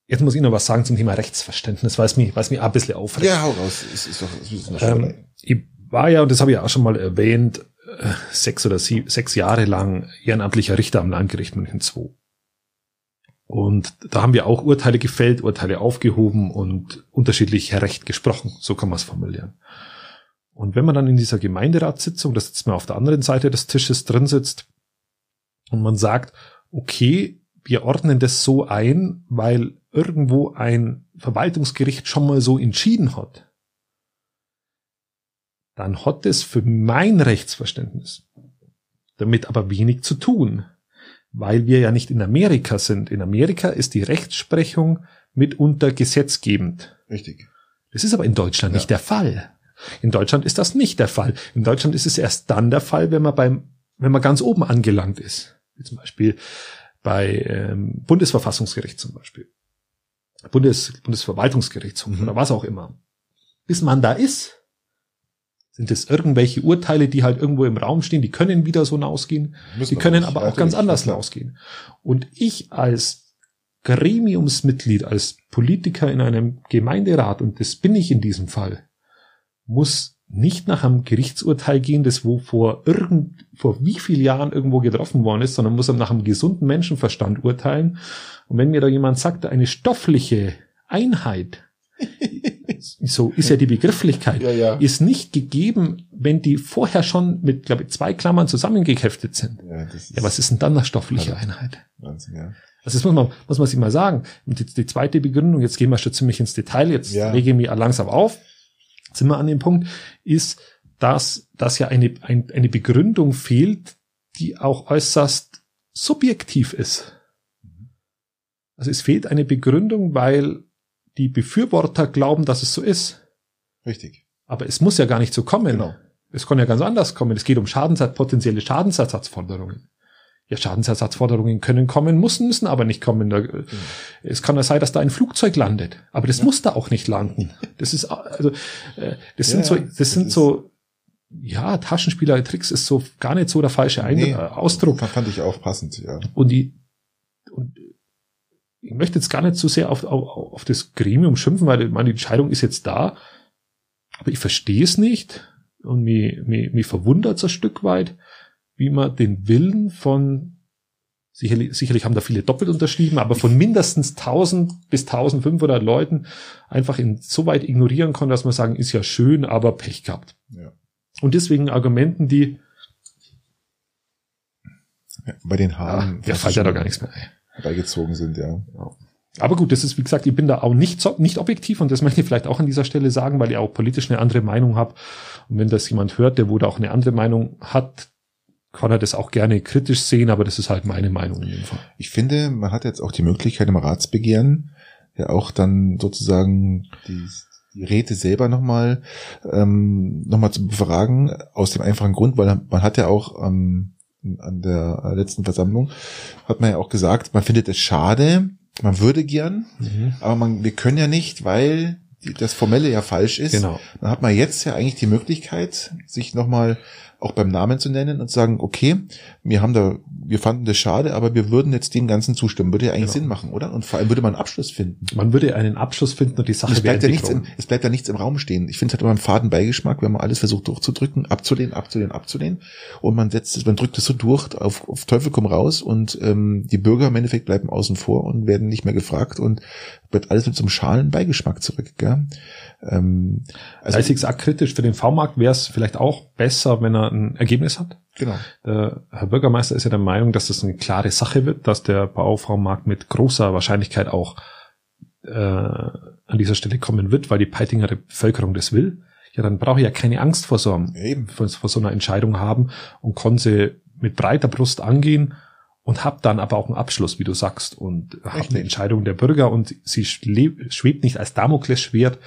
jetzt muss ich noch was sagen zum Thema Rechtsverständnis, weil es mich, weil es mich auch ein bisschen aufregt. Ja, hau raus. Es ist doch, es ist Schweinerei. ähm, ich war ja, und das habe ich auch schon mal erwähnt, äh, sechs oder sieben, sechs Jahre lang ehrenamtlicher Richter am Landgericht München II. Und da haben wir auch Urteile gefällt, Urteile aufgehoben und unterschiedlich Recht gesprochen. So kann man es formulieren. Und wenn man dann in dieser Gemeinderatssitzung, das sitzt man auf der anderen Seite des Tisches drin sitzt und man sagt, okay, wir ordnen das so ein, weil irgendwo ein Verwaltungsgericht schon mal so entschieden hat, dann hat es für mein Rechtsverständnis damit aber wenig zu tun, weil wir ja nicht in Amerika sind. In Amerika ist die Rechtsprechung mitunter gesetzgebend. Richtig. Das ist aber in Deutschland Ja. nicht der Fall. In Deutschland ist das nicht der Fall. In Deutschland ist es erst dann der Fall, wenn man beim, wenn man ganz oben angelangt ist. Wie zum Beispiel bei ähm, Bundesverfassungsgericht zum Beispiel. Bundes, Bundesverwaltungsgerichtshof Mhm. oder was auch immer. Bis man da ist, sind es irgendwelche Urteile, die halt irgendwo im Raum stehen, die können wieder so ausgehen, Müssen die können aber auch ganz anders klar. ausgehen. Und ich als Gremiumsmitglied, als Politiker in einem Gemeinderat, und das bin ich in diesem Fall, muss nicht nach einem Gerichtsurteil gehen, das wo vor irgend, vor wie vielen Jahren irgendwo getroffen worden ist, sondern muss nach einem gesunden Menschenverstand urteilen. Und wenn mir da jemand sagt, eine stoffliche Einheit, (laughs) so ist ja die Begrifflichkeit, Ja, ja. ist nicht gegeben, wenn die vorher schon mit, glaube ich, zwei Klammern zusammengeheftet sind. Ja, das ist Ja, was ist denn dann eine stoffliche. Einheit? Wahnsinn, ja. Also das muss man, muss man sich mal sagen. Und die, die zweite Begründung, jetzt gehen wir schon ziemlich ins Detail, jetzt Ja. lege ich mich langsam auf, sind wir an dem Punkt, ist, dass, dass ja eine, ein, eine Begründung fehlt, die auch äußerst subjektiv ist. Also es fehlt eine Begründung, weil die Befürworter glauben, dass es so ist. Richtig. Aber es muss ja gar nicht so kommen. Genau. Es kann ja ganz anders kommen. Es geht um Schadensersatz, potenzielle Schadensersatzforderungen. Ja, Schadensersatzforderungen können kommen, müssen, müssen aber nicht kommen. Da, Es kann ja sein, dass da ein Flugzeug landet, aber das muss da auch nicht landen. Das ist also, äh, das sind Ja, so, das, das sind ist- so, ja, Taschenspielertricks ist so gar nicht so der falsche Ein Nee, äh, Ausdruck. Fand fand ich auch passend, ja. Und die, und ich möchte jetzt gar nicht so sehr auf, auf, auf das Gremium schimpfen, weil meine Entscheidung ist jetzt da. Aber ich verstehe es nicht und mich, mich, mich verwundert es ein Stück weit, wie man den Willen von, sicherlich, sicherlich haben da viele doppelt unterschrieben, aber von mindestens 1000 bis 1500 Leuten einfach in so weit ignorieren kann, dass man sagen, ist ja schön, aber Pech gehabt. Ja. Und deswegen Argumenten, die, ja bei den ah, Haaren mir fällt ja da gar nichts mehr ein. Beigezogen sind, ja. Aber gut, das ist, wie gesagt, ich bin da auch nicht, so, nicht objektiv und das (laughs) möchte ich vielleicht auch an dieser Stelle sagen, weil ich auch politisch eine andere Meinung habe. Und wenn das jemand hört, der wo da auch eine andere Meinung hat, kann er das auch gerne kritisch sehen, aber das ist halt meine Meinung in dem Fall. Ich finde, man hat jetzt auch die Möglichkeit im Ratsbegehren ja auch dann sozusagen die, die Räte selber nochmal ähm, noch mal zu befragen, aus dem einfachen Grund, weil man hat ja auch ähm, an der letzten Versammlung, hat man ja auch gesagt, man findet es schade, man würde gern, aber man, wir können ja nicht, weil das Formelle ja falsch ist. Genau. Dann hat man jetzt ja eigentlich die Möglichkeit, sich nochmal auch beim Namen zu nennen und sagen, okay, wir haben da, wir fanden das schade, aber wir würden jetzt dem Ganzen zustimmen. Würde ja eigentlich Genau. Sinn machen, oder? Und vor allem würde man einen Abschluss finden. Man würde einen Abschluss finden und die Und Sache es bleibt, ja nichts im, es bleibt ja nichts im Raum stehen. Ich finde, es hat immer einen faden Beigeschmack, wenn man alles versucht durchzudrücken, abzulehnen, abzulehnen, abzulehnen. Und man setzt es, man drückt es so durch, auf, auf Teufel komm raus und ähm, die Bürger im Endeffekt bleiben außen vor und werden nicht mehr gefragt und bleibt alles mit so einem schalen Beigeschmack zurück. Gell? Ähm, Also, ich sage kritisch, für den V-Markt wäre es vielleicht auch besser, wenn er ein Ergebnis hat. genau. Der Herr Bürgermeister ist ja der Meinung, dass das eine klare Sache wird, dass der Bauvormarkt mit großer Wahrscheinlichkeit auch äh, an dieser Stelle kommen wird, weil die Peitinger Bevölkerung das will. Ja, dann brauche ich ja keine Angst vor so, einem, Eben. vor, vor so einer Entscheidung haben und kann sie mit breiter Brust angehen und hab dann aber auch einen Abschluss, wie du sagst, und hab Richtig. eine Entscheidung der Bürger und sie schwebt nicht als Damoklesschwert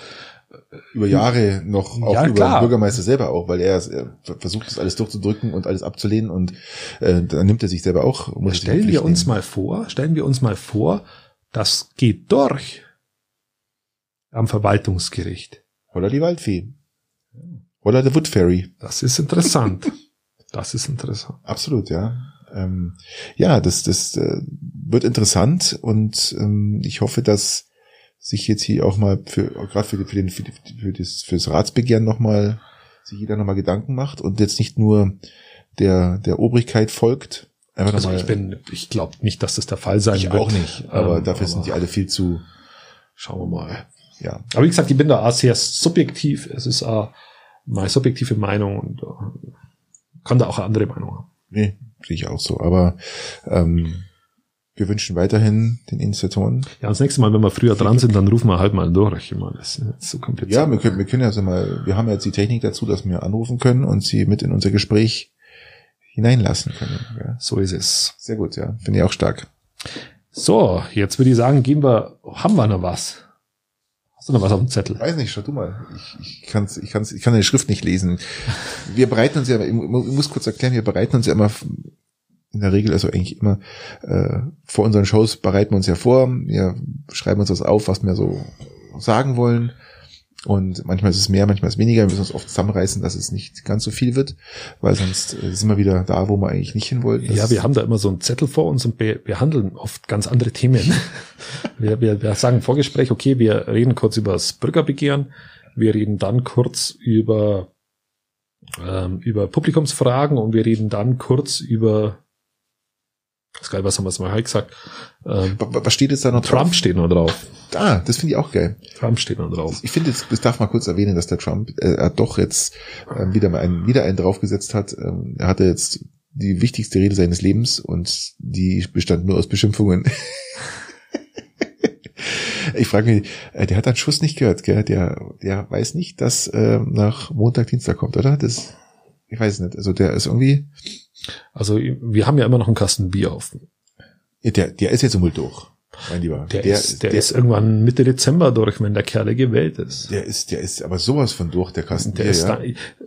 über Jahre noch auch Ja, über klar. den Bürgermeister selber auch, weil er, er versucht das alles durchzudrücken und alles abzulehnen und äh, dann nimmt er sich selber auch. muss Stellen wir uns nehmen. mal vor, stellen wir uns mal vor, das geht durch am Verwaltungsgericht. Oder die Waldfee. Oder der Wood Fairy. Das ist interessant. Das ist interessant. Absolut, ja. Ähm, ja, das, das äh, wird interessant und ähm, ich hoffe, dass sich jetzt hier auch mal für gerade für, für den für, die, für das fürs Ratsbegehren nochmal sich jeder nochmal Gedanken macht und jetzt nicht nur der der Obrigkeit folgt. Also ich bin, ich glaube nicht, dass das der Fall sein ich wird. auch nicht, aber Ähm, dafür sind die alle viel zu Schauen wir mal. ja Aber wie gesagt, ich bin da auch sehr subjektiv. Es ist auch meine subjektive Meinung und äh, kann da auch eine andere Meinung haben. nee, sehe ich auch so. Aber ähm, wir wünschen weiterhin den Initiatoren Ja, das nächste Mal, wenn wir früher dran sind, dann rufen wir halt mal durch. Ich meine, das ist so kompliziert. Ja, wir können, wir können ja so mal, wir haben ja jetzt die Technik dazu, dass wir anrufen können und sie mit in unser Gespräch hineinlassen können. Ja. So ist es. Sehr gut, ja. Finde ich auch stark. So, jetzt würde ich sagen, gehen wir, haben wir noch was? Hast du noch was auf dem Zettel? Weiß nicht, schau du mal. Ich, ich, kann's, ich, kann's, ich kann deine Schrift nicht lesen. Wir bereiten uns ja, ich mu- ich muss kurz erklären, wir bereiten uns ja immer in der Regel, also eigentlich immer äh, vor unseren Shows bereiten wir uns ja vor. Wir schreiben uns das auf, was wir so sagen wollen. Und manchmal ist es mehr, manchmal ist es weniger. Wir müssen uns oft zusammenreißen, dass es nicht ganz so viel wird, weil sonst äh, sind wir wieder da, wo wir eigentlich nicht hin wollten. Ja, wir haben da immer so einen Zettel vor uns und be behandeln oft ganz andere Themen. (laughs) wir, wir, wir sagen im Vorgespräch, okay, wir reden kurz über das Bürgerbegehren. Wir reden dann kurz über, ähm, über Publikumsfragen und wir reden dann kurz über, das geil, was haben wir jetzt mal gesagt? Ähm, was steht jetzt da noch Trump drauf? steht noch drauf. Ah, das finde ich auch geil. Trump steht noch drauf. Ich finde, das darf mal kurz erwähnen, dass der Trump äh, doch jetzt äh, wieder mal einen, wieder einen draufgesetzt hat. Ähm, er hatte jetzt die wichtigste Rede seines Lebens und die bestand nur aus Beschimpfungen. (laughs) ich frage mich, äh, der hat einen Schuss nicht gehört, gell? Der, der weiß nicht, dass äh, nach Montag, Dienstag kommt, oder? Das, ich weiß nicht. Also der ist irgendwie. Also wir haben ja immer noch einen Kasten Bier auf. Der, der ist jetzt wohl durch mein Lieber. Der, der, ist, der, der, ist irgendwann Mitte Dezember durch, wenn der Kerl gewählt ist. Der ist, der ist aber sowas von durch, der Kasten. Der ist ja. da,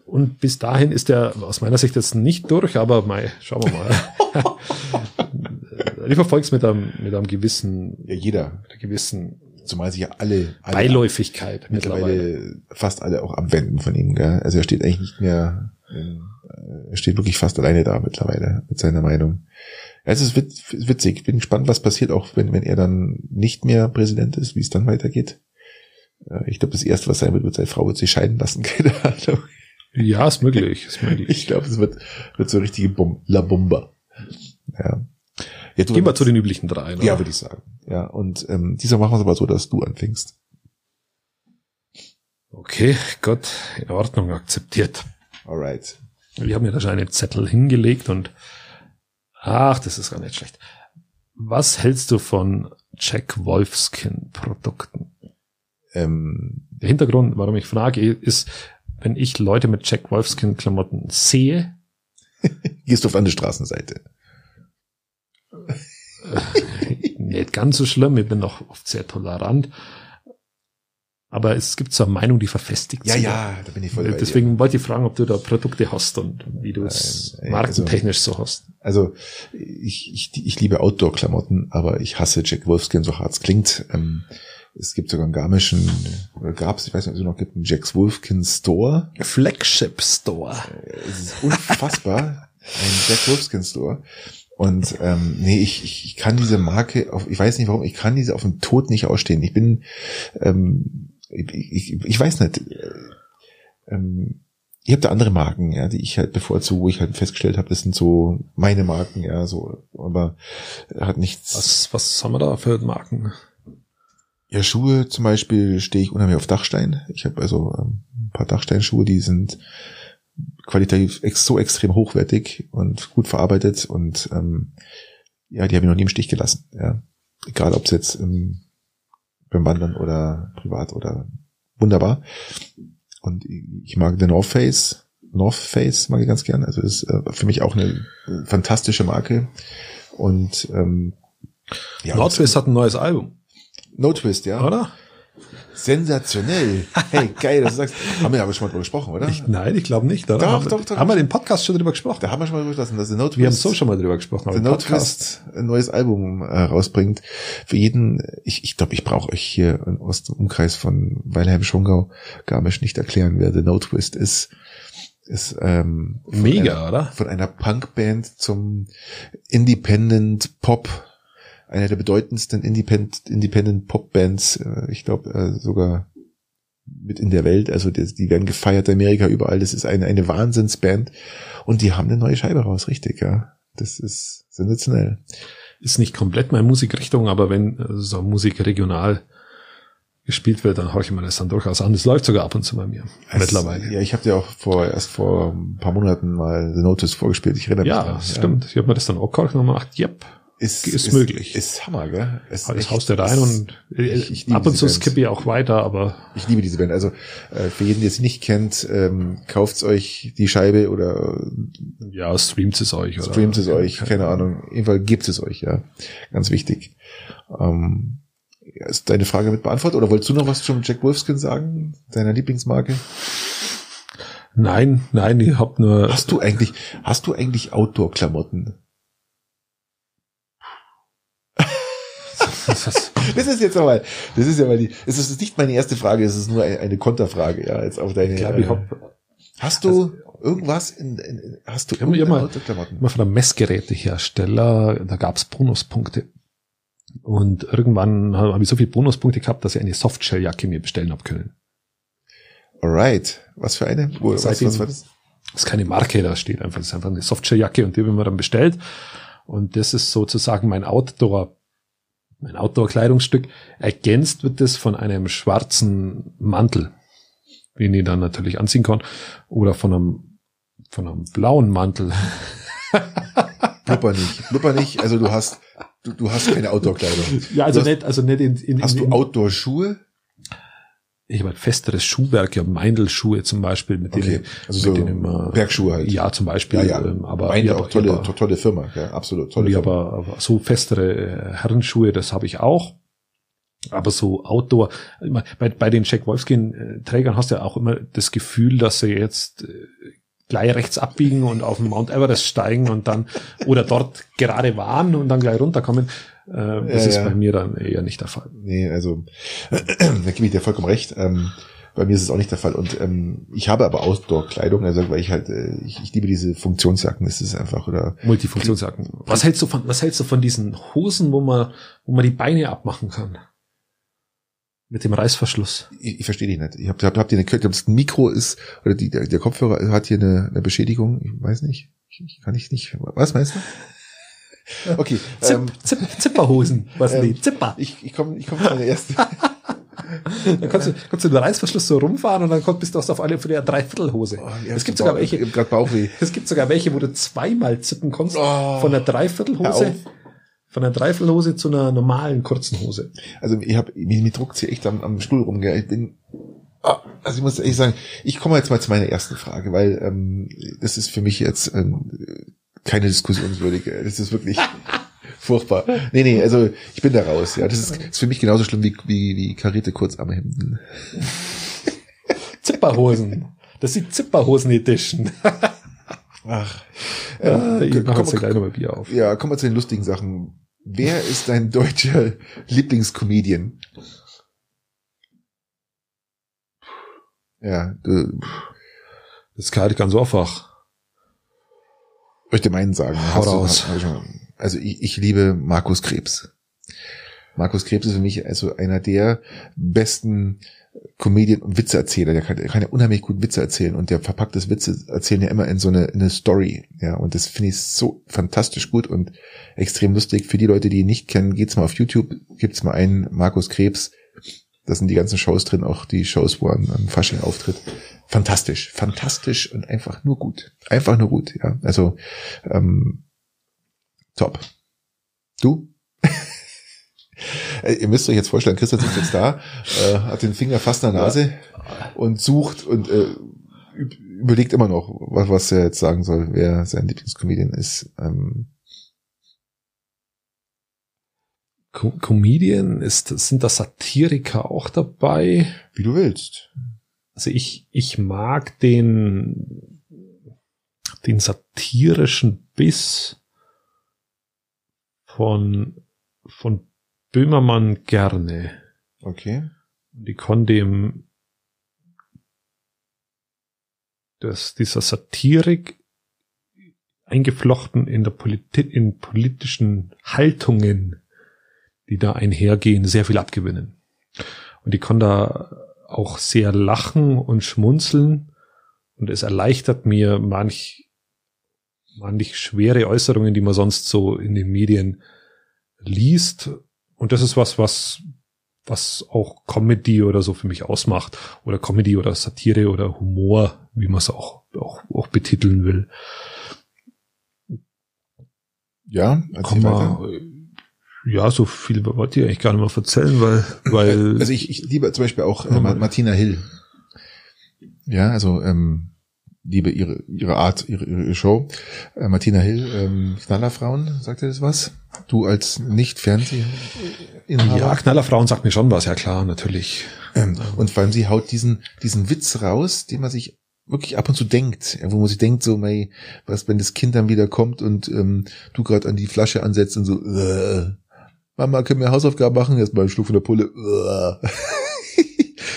und bis dahin ist der aus meiner Sicht jetzt nicht durch, aber mei, schauen wir mal. (laughs) ich verfolge es mit einem, mit einem gewissen, ja, jeder, gewissen, zumal sich ja alle, alle Beiläufigkeit mittlerweile, mittlerweile fast alle auch abwenden von ihm, gell? Also er steht eigentlich nicht mehr, er steht wirklich fast alleine da mittlerweile mit seiner Meinung. Es ist witzig. Ich bin gespannt, was passiert, auch wenn, wenn er dann nicht mehr Präsident ist, wie es dann weitergeht. Äh, ich glaube, das erste, was sein wird, wird seine Frau wird sich scheiden lassen. (laughs) Keine Ahnung. Ja, ist möglich. Ist möglich. Ich glaube, es wird, wird so richtige Bom La Bomba. Ja. Jetzt Gehen wir zu den üblichen drei. Oder? Ja, würde ich sagen. Ja, und ähm, dieser machen wir es aber so, dass du anfängst. Okay, Gott, in Ordnung, akzeptiert. Alright. Wir haben ja da schon einen Zettel hingelegt und Ach, das ist gar nicht schlecht. Was hältst du von Jack Wolfskin Produkten? Ähm, Der Hintergrund, warum ich frage, ist, wenn ich Leute mit Jack Wolfskin Klamotten sehe, (laughs) gehst du auf eine Straßenseite. (laughs) nicht ganz so schlimm, ich bin noch oft sehr tolerant. Aber es gibt so eine Meinung, die verfestigt ja, sich. Ja, ja, da bin ich voll Deswegen wollte ich fragen, ob du da Produkte hast und wie du es also, markentechnisch so hast. Also ich, ich, ich liebe Outdoor-Klamotten, aber ich hasse Jack Wolfskin, so hart es klingt. Ähm, es gibt sogar einen Garmischen, oder gab es, ich weiß nicht, ob es noch gibt, einen Jack Wolfskin Store. Flagship Store. Es ist unfassbar. (laughs) ein Jack Wolfskin Store. Und ähm, nee, ich, ich, ich kann diese Marke, auf, ich weiß nicht warum, ich kann diese auf den Tod nicht ausstehen. Ich bin ähm, ich, ich, ich weiß nicht, äh, ähm, ich habe da andere Marken, ja, die ich halt bevorzuge, wo ich halt festgestellt habe, das sind so meine Marken, ja, so, aber hat nichts. Was, was haben wir da für Marken? Ja, Schuhe zum Beispiel stehe ich unheimlich auf Dachstein. Ich habe also ähm, ein paar Dachsteinschuhe, die sind qualitativ ex so extrem hochwertig und gut verarbeitet und ähm, ja, die habe ich noch nie im Stich gelassen. Ja. Egal, ob es jetzt ähm, beim Wandern oder privat oder wunderbar. Und ich mag den North Face. North Face mag ich ganz gern. Also ist äh, für mich auch eine fantastische Marke. Und ähm, ja, North Face hat ein neues Album. No Twist, ja. Oder? Sensationell. Hey, geil, dass du sagst. Haben wir aber schon mal drüber gesprochen, oder? Ich, nein, ich glaube nicht. Oder? Doch, haben, doch, doch. Haben wir den Podcast schon drüber gesprochen? Da haben wir schon mal drüber gesprochen, dass The Note Wir haben so schon mal drüber gesprochen. The Note Twist ein neues Album äh, rausbringt. Für jeden, ich ich, glaube, ich brauche euch hier aus dem Umkreis von Weilheim Schongau Garmisch nicht erklären, wer The Note Twist ist ist ähm, mega, einer, oder? Von einer Punkband zum Independent Pop einer der bedeutendsten Independent, Independent Pop-Bands, äh, ich glaube äh, sogar mit in der Welt. Also die, die werden gefeiert Amerika überall. Das ist eine, eine Wahnsinnsband. Und die haben eine neue Scheibe raus, richtig, ja. Das ist sensationell. Ist nicht komplett meine Musikrichtung, aber wenn äh, so Musik regional gespielt wird, dann höre ich mir das dann durchaus an. Das läuft sogar ab und zu bei mir es, mittlerweile. Ja, ich habe dir auch vor erst vor ein paar Monaten mal The Notice vorgespielt. Ich erinnere mich. Ja, stimmt. Ja. Ich habe mir das dann auch gehört und gemacht, yep, ist, ist, ist möglich. Ist Hammer, gell? Ist das haust du rein und ich, ich ab und zu skippe ich auch weiter, aber. Ich liebe diese Band. Also äh, für jeden, der sie nicht kennt, ähm, kauft euch die Scheibe oder ja, streamt es euch oder streamt es euch, keine, Ahnung. Auf jeden Fall gibt es euch, ja. Ganz wichtig. Ähm, ist deine Frage mit beantwortet oder wolltest du noch was zum Jack Wolfskin sagen, deiner Lieblingsmarke? Nein, nein, ich hab nur. Hast du eigentlich, hast du eigentlich Outdoor-Klamotten? (laughs) das ist jetzt aber, das ist ja mal die, es ist nicht meine erste Frage, es ist nur eine Konterfrage, ja, jetzt auf deine. Ich glaub, ich hab, hast du also, irgendwas in, in, hast du ich ja mal, mal von einem Messgerätehersteller, da gab's Bonuspunkte. Und irgendwann habe ich so viele Bonuspunkte gehabt, dass ich eine Softshell-Jacke mir bestellen habe können. Alright. Was für eine? Wo, was, was war das? Das ist keine Marke, da steht einfach, das ist einfach eine Softshell-Jacke und die haben wir dann bestellt. Und das ist sozusagen mein Outdoor, mein Outdoor-Kleidungsstück. Ergänzt wird das von einem schwarzen Mantel, den ich dann natürlich anziehen kann. Oder von einem, von einem blauen Mantel. (laughs) Blubber nicht. Blubber nicht. Also du hast, du, du hast keine Outdoor-Kleidung. Ja, also Du hast- nicht, also nicht in, in, Hast in, du in Outdoor-Schuhe? Ich habe halt festeres Schuhwerk, ich habe Meindl-Schuhe zum Beispiel, mit denen, Okay. Also mit so denen man, Bergschuhe halt. ja, zum Beispiel, ja, ja. ähm, aber Meine ich auch tolle, to- tolle Firma. Ja, absolut. Tolle Firma. aber, aber so festere äh, Herrenschuhe, das habe ich auch. Aber so Outdoor, bei, bei den Jack Wolfskin äh, Trägern hast du ja auch immer das Gefühl, dass sie jetzt äh, gleich rechts abbiegen und auf den Mount Everest steigen und dann oder dort (laughs) gerade waren und dann gleich runterkommen. Äh, das Ja, ist ja. bei mir dann eher nicht der Fall. Nee, also (clears throat) da gebe ich dir vollkommen recht. Ähm, bei mir ist es auch nicht der Fall. Und ähm, ich habe aber Outdoor-Kleidung, also weil ich halt, äh, ich, ich liebe diese Funktionsjacken, das ist einfach, oder Multifunktionsjacken. Was hältst du von, was hältst du von diesen Hosen, wo man, wo man die Beine abmachen kann? Mit dem Reißverschluss. ich, ich verstehe dich nicht. Ich hab, hab, habt ihr eine, das Mikro ist, oder die, der, der Kopfhörer hat hier eine, eine Beschädigung, ich weiß nicht. Ich, ich kann ich nicht. Was meinst du? Okay. Zip, Ähm, Zip, Zipperhosen, was ähm, die? Zipper. ich ich komme ich komm zu meiner ersten. (laughs) Dann kannst du, kannst du den Reißverschluss so rumfahren und dann kommt, bist du auf alle für der Dreiviertelhose. Oh, es gibt sogar welche, Ich Bauchweh. (laughs) es gibt sogar welche, wo du zweimal zippen kannst. Oh. von der Dreiviertelhose, von der Dreiviertelhose zu einer normalen kurzen Hose. Also ich habe mir, mir druckt hier echt am, am Stuhl rum. Gell. Ich bin, ah, also ich muss ehrlich sagen, ich komme jetzt mal zu meiner ersten Frage, weil ähm, das ist für mich jetzt ähm, keine diskussionswürdige. Das ist wirklich furchtbar. Nee, nee, also ich bin da raus. Ja, das ist, ist für mich genauso schlimm wie wie, wie karierte Kurzarmhemden. (laughs) Zipperhosen. Das ist die Zipperhosen-Edition. (laughs) Ach, Ja, ich mache jetzt gleich nochmal Bier auf. ja, kommen wir zu den lustigen Sachen. Wer ist dein deutscher (laughs) Lieblingscomedian? Ja, du, Das ist halt ganz einfach. Möchte meinen sagen. Hau raus. Also ich, ich liebe Markus Krebs. Markus Krebs ist für mich also einer der besten Comedian und Witzeerzähler. Der kann, der kann ja unheimlich gut Witze erzählen und der verpackt das Witze erzählen ja immer in so eine, in eine Story. Ja, und das finde ich so fantastisch gut und extrem lustig. Für die Leute, die ihn nicht kennen, geht's mal auf YouTube, gibt's mal einen Markus Krebs. Da sind die ganzen Shows drin, auch die Shows, wo an, an Fasching auftritt. Fantastisch, fantastisch und einfach nur gut. Einfach nur gut, ja. Also ähm, top. Du? (laughs) Äh, Ihr müsst euch jetzt vorstellen, Christian sitzt jetzt da, äh, hat den Finger fast an der Nase und sucht und äh, üb- überlegt immer noch, was, was er jetzt sagen soll, wer sein Lieblingscomedian ist. Ähm, Co Comedian ist, sind da Satiriker auch dabei? wie du willst. Also ich, ich mag den, den satirischen Biss von, von Böhmermann gerne. Okay. Und ich kann dem, dass dieser Satirik eingeflochten in der Politik, in politischen Haltungen, die da einhergehen, sehr viel abgewinnen. Und ich kann da auch sehr lachen und schmunzeln und es erleichtert mir manch, manch schwere Äußerungen, die man sonst so in den Medien liest. Und das ist was, was, was auch Comedy oder so für mich ausmacht. Oder Comedy oder Satire oder Humor, wie man es auch, auch, auch betiteln will. Ja, man, ja, so viel wollte ich eigentlich gar nicht mehr erzählen, weil, weil, Also ich, ich liebe zum Beispiel auch äh, Ma- Martina Hill. Ja, also ähm, liebe ihre ihre Art, ihre, ihre Show. Äh, Martina Hill, ähm, Knallerfrauen, sagt ihr das was? Du als nicht Fernseh ja, Knallerfrauen sagt mir schon was, ja klar, natürlich. Ähm, und vor allem sie haut diesen diesen Witz raus, den man sich wirklich ab und zu denkt, wo man sich denkt so, mei, was wenn das Kind dann wieder kommt und ähm, du gerade an die Flasche ansetzt und so, äh, Mama, können wir Hausaufgaben machen? Erstmal einen Schluck von der Pulle. (laughs)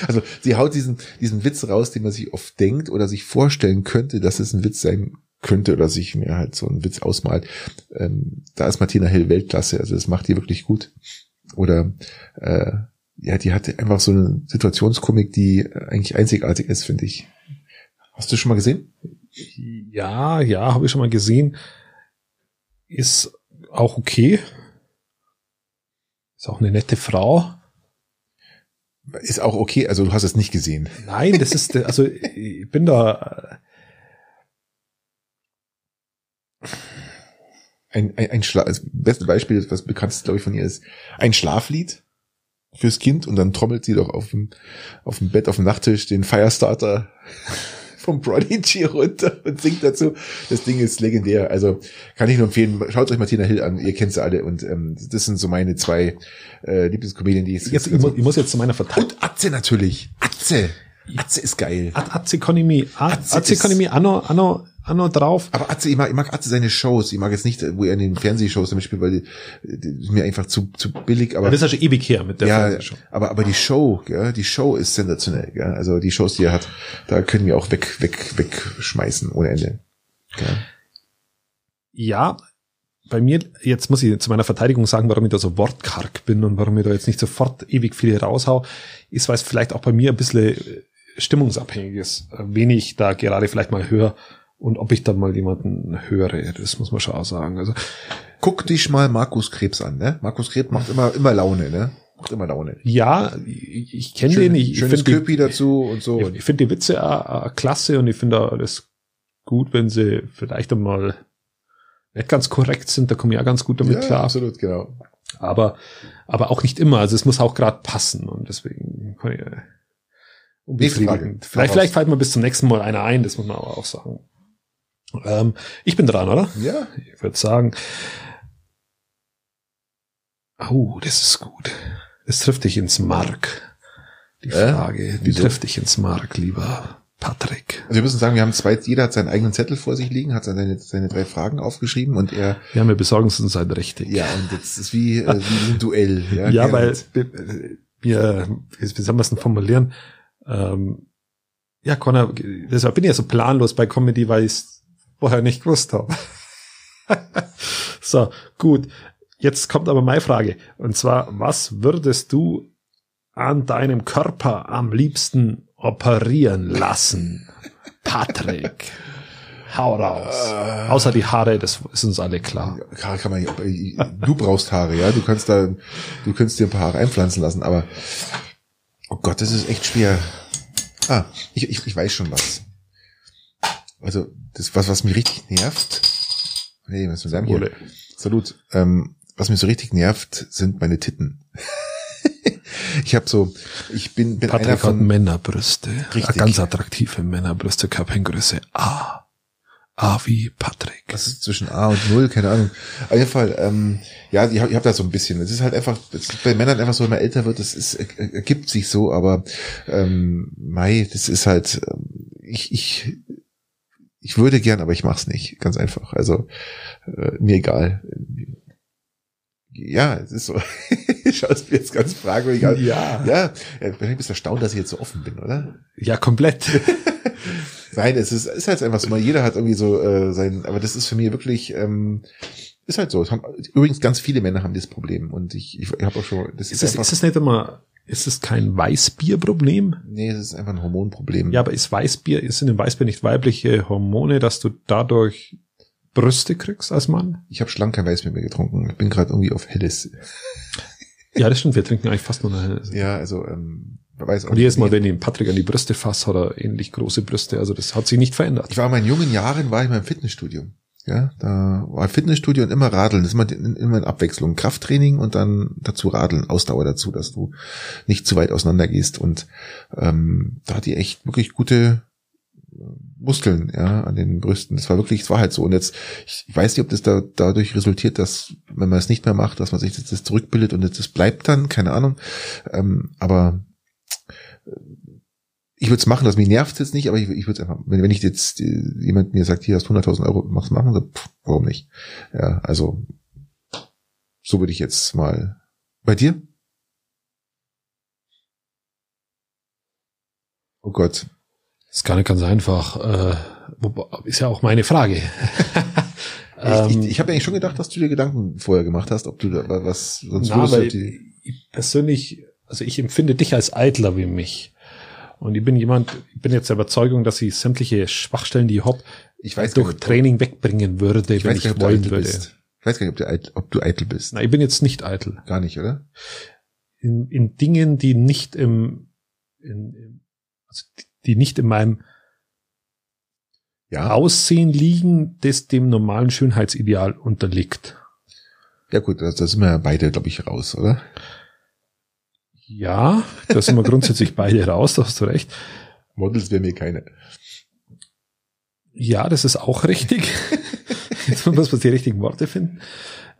Also sie haut diesen diesen Witz raus, den man sich oft denkt oder sich vorstellen könnte, dass es ein Witz sein könnte oder sich mir halt so einen Witz ausmalt. Ähm, da ist Martina Hill Weltklasse, also das macht die wirklich gut. Oder äh, ja, die hatte einfach so eine Situationskomik, die eigentlich einzigartig ist, finde ich. Hast du schon mal gesehen? Ja, ja, habe ich schon mal gesehen. Ist auch okay. Ist auch eine nette Frau. Ist auch okay, also du hast es nicht gesehen. Nein, das ist, also ich bin da. Ein, ein, ein Schla das beste Beispiel, was bekannt ist, glaube ich, von ihr ist ein Schlaflied fürs Kind und dann trommelt sie doch auf dem, auf dem Bett, auf dem Nachttisch den Firestarter vom Prodigy runter und singt dazu. Das Ding ist legendär. Also kann ich nur empfehlen, schaut euch Martina Hill an, ihr kennt sie alle und ähm, das sind so meine zwei äh, Lieblingskomedien, die ich jetzt, ich, muss, ich muss jetzt zu meiner Verteidigung. Und Atze natürlich. Atze. Atze ist geil. Atze Economy. Atze Economy Anno, Anno Anno drauf. Aber Atze, ich mag, ich mag Atze seine Shows. Ich mag jetzt nicht, wo er in den Fernsehshows damit spielt, weil die, die ist mir einfach zu, zu billig. Aber ja, das ist ja schon ewig her mit der ja, Fernsehshow. Aber, aber die Show, ja, die Show ist sensationell. Ja. Also die Shows, die er hat, da können wir auch weg, weg, wegschmeißen ohne Ende. Ja. ja, bei mir, jetzt muss ich zu meiner Verteidigung sagen, warum ich da so wortkarg bin und warum ich da jetzt nicht sofort ewig viele raushau, ist, weil es vielleicht auch bei mir ein bisschen stimmungsabhängig ist, wen ich da gerade vielleicht mal höre und ob ich dann mal jemanden höre, das muss man schon auch sagen. Also guck dich mal Markus Krebs an, ne? Markus Krebs macht immer immer Laune, ne? Macht immer Laune. Ja, ich, ich kenne den. Ich, schönes ich Köpi dazu und so. Ich, ich finde die Witze auch, auch klasse und ich finde das gut, wenn sie vielleicht einmal nicht ganz korrekt sind. Da komme ich auch ganz gut damit ja, klar. Absolut, genau. Aber aber auch nicht immer. Also es muss auch gerade passen und deswegen kann ich äh, unbefriedigend. Vielleicht, vielleicht fällt mir bis zum nächsten Mal einer ein, das muss man aber auch sagen. Ähm, ich bin dran, oder? Ja. Ich würde sagen. Oh, das ist gut. Es trifft dich ins Mark. Die Frage, äh? die trifft dich ins Mark, lieber Patrick. Also wir müssen sagen, wir haben zwei, jeder hat seinen eigenen Zettel vor sich liegen, hat seine, seine drei Fragen aufgeschrieben und er. Ja, wir besorgen es uns halt richtig. Ja, und jetzt ist wie, äh, wie ein (laughs) Duell. Ja, ja weil wir, wie soll man es denn formulieren? Ähm, ja, Connor, deshalb bin ich ja so planlos bei Comedy, weil ich vorher nicht gewusst habe. so, gut. Jetzt kommt aber meine Frage. Und zwar, was würdest du an deinem Körper am liebsten operieren lassen? Patrick. Hau raus. Äh, Außer die Haare, das ist uns alle klar. Haare kann man du brauchst Haare, ja. Du kannst da, du kannst dir ein paar Haare einpflanzen lassen, aber oh Gott, das ist echt schwer. Ah, ich, ich, ich weiß schon was. Also, das was, was mich richtig nervt. Hey, was ist denn hier? Salut. Ähm, was mich so richtig nervt, sind meine Titten. (laughs) ich habe so, ich bin, bin Patrick einer von Männerbrüste, richtig. ganz attraktive Männerbrüste, Körpergröße A. A wie Patrick. Was ist zwischen A und Null? Keine Ahnung. Auf jeden Fall, ähm, ja, ich habe ich hab da so ein bisschen. Es ist halt einfach, es ist bei Männern einfach so, wenn man älter wird, das ist, ergibt sich so, aber ähm, Mai, das ist halt, ähm, ich, ich ich würde gern, aber ich mach's nicht. Ganz einfach. Also äh, mir egal. Ja, es ist so. (laughs) Schaust mir jetzt ganz fragwürdig an. Ja. Ja, wahrscheinlich bist du erstaunt, dass ich jetzt so offen bin, oder? Ja, komplett. (laughs) Nein, es ist, ist halt einfach so. Jeder hat irgendwie so äh, sein, aber das ist für mich wirklich, ähm, ist halt so. Haben, übrigens, ganz viele Männer haben das Problem und ich, ich, ich habe auch schon. Das ist, ist, ist es nicht immer ist es kein Weißbierproblem? Nee, es ist einfach ein Hormonproblem. Ja, aber ist Weißbier, ist in dem Weißbier nicht weibliche Hormone, dass du dadurch Brüste kriegst als Mann? Ich habe schlank kein Weißbier mehr getrunken. Ich bin gerade irgendwie auf Helles. (laughs) Ja, das stimmt. Wir trinken eigentlich fast nur noch Helles. Ja, also ähm, weiß auch Und jedes Mal, wenn ich Patrick an die Brüste fasse, hat er ähnlich große Brüste. Also das hat sich nicht verändert. Ich war in meinen jungen Jahren, war ich mal im Fitnessstudio. Ja, da war Fitnessstudio und immer Radeln. Das ist immer, immer in Abwechslung. Krafttraining und dann dazu Radeln, Ausdauer dazu, dass du nicht zu weit auseinander gehst. Und ähm, da hat die echt wirklich gute äh, Muskeln, ja, an den Brüsten. Das war wirklich, es war halt so. Und jetzt, ich weiß nicht, ob das da dadurch resultiert, dass, wenn man es nicht mehr macht, dass man sich das, das zurückbildet und das bleibt dann, keine Ahnung. Ähm, aber ich würde es machen, das mich nervt jetzt nicht, aber ich, ich würde es einfach, wenn, wenn ich jetzt äh, jemand mir sagt, hier hast 100.000 Euro, mach's machen, so, pff, warum nicht? Ja, also so würde ich jetzt mal. Bei dir? Oh Gott. Das ist gar nicht ganz einfach. Äh, ist ja auch meine Frage. (laughs) ich ich, ich habe eigentlich schon gedacht, dass du dir Gedanken vorher gemacht hast, ob du da was sonst Na, würdest. Ich persönlich also ich empfinde dich als eitler wie mich. Und ich bin jemand, ich bin jetzt der Überzeugung, dass ich sämtliche Schwachstellen, die ich hab, Ich weiß durch nicht, Training wegbringen würde, Ich wenn ich nicht, wollen würde. bist. Ich weiß gar nicht, ob du, eitel, ob du eitel bist. Na, ich bin jetzt nicht eitel. Gar nicht, oder? In, in Dingen, die nicht im, in, also die- nicht in meinem Ja. Aussehen liegen, das dem normalen Schönheitsideal unterliegt. Ja gut, da, da sind wir ja beide, glaube ich, raus, oder? Ja, da sind wir grundsätzlich (laughs) beide raus, da hast du recht. Models wäre mir keine. Ja, das ist auch richtig. (laughs) Jetzt muss man die richtigen Worte finden.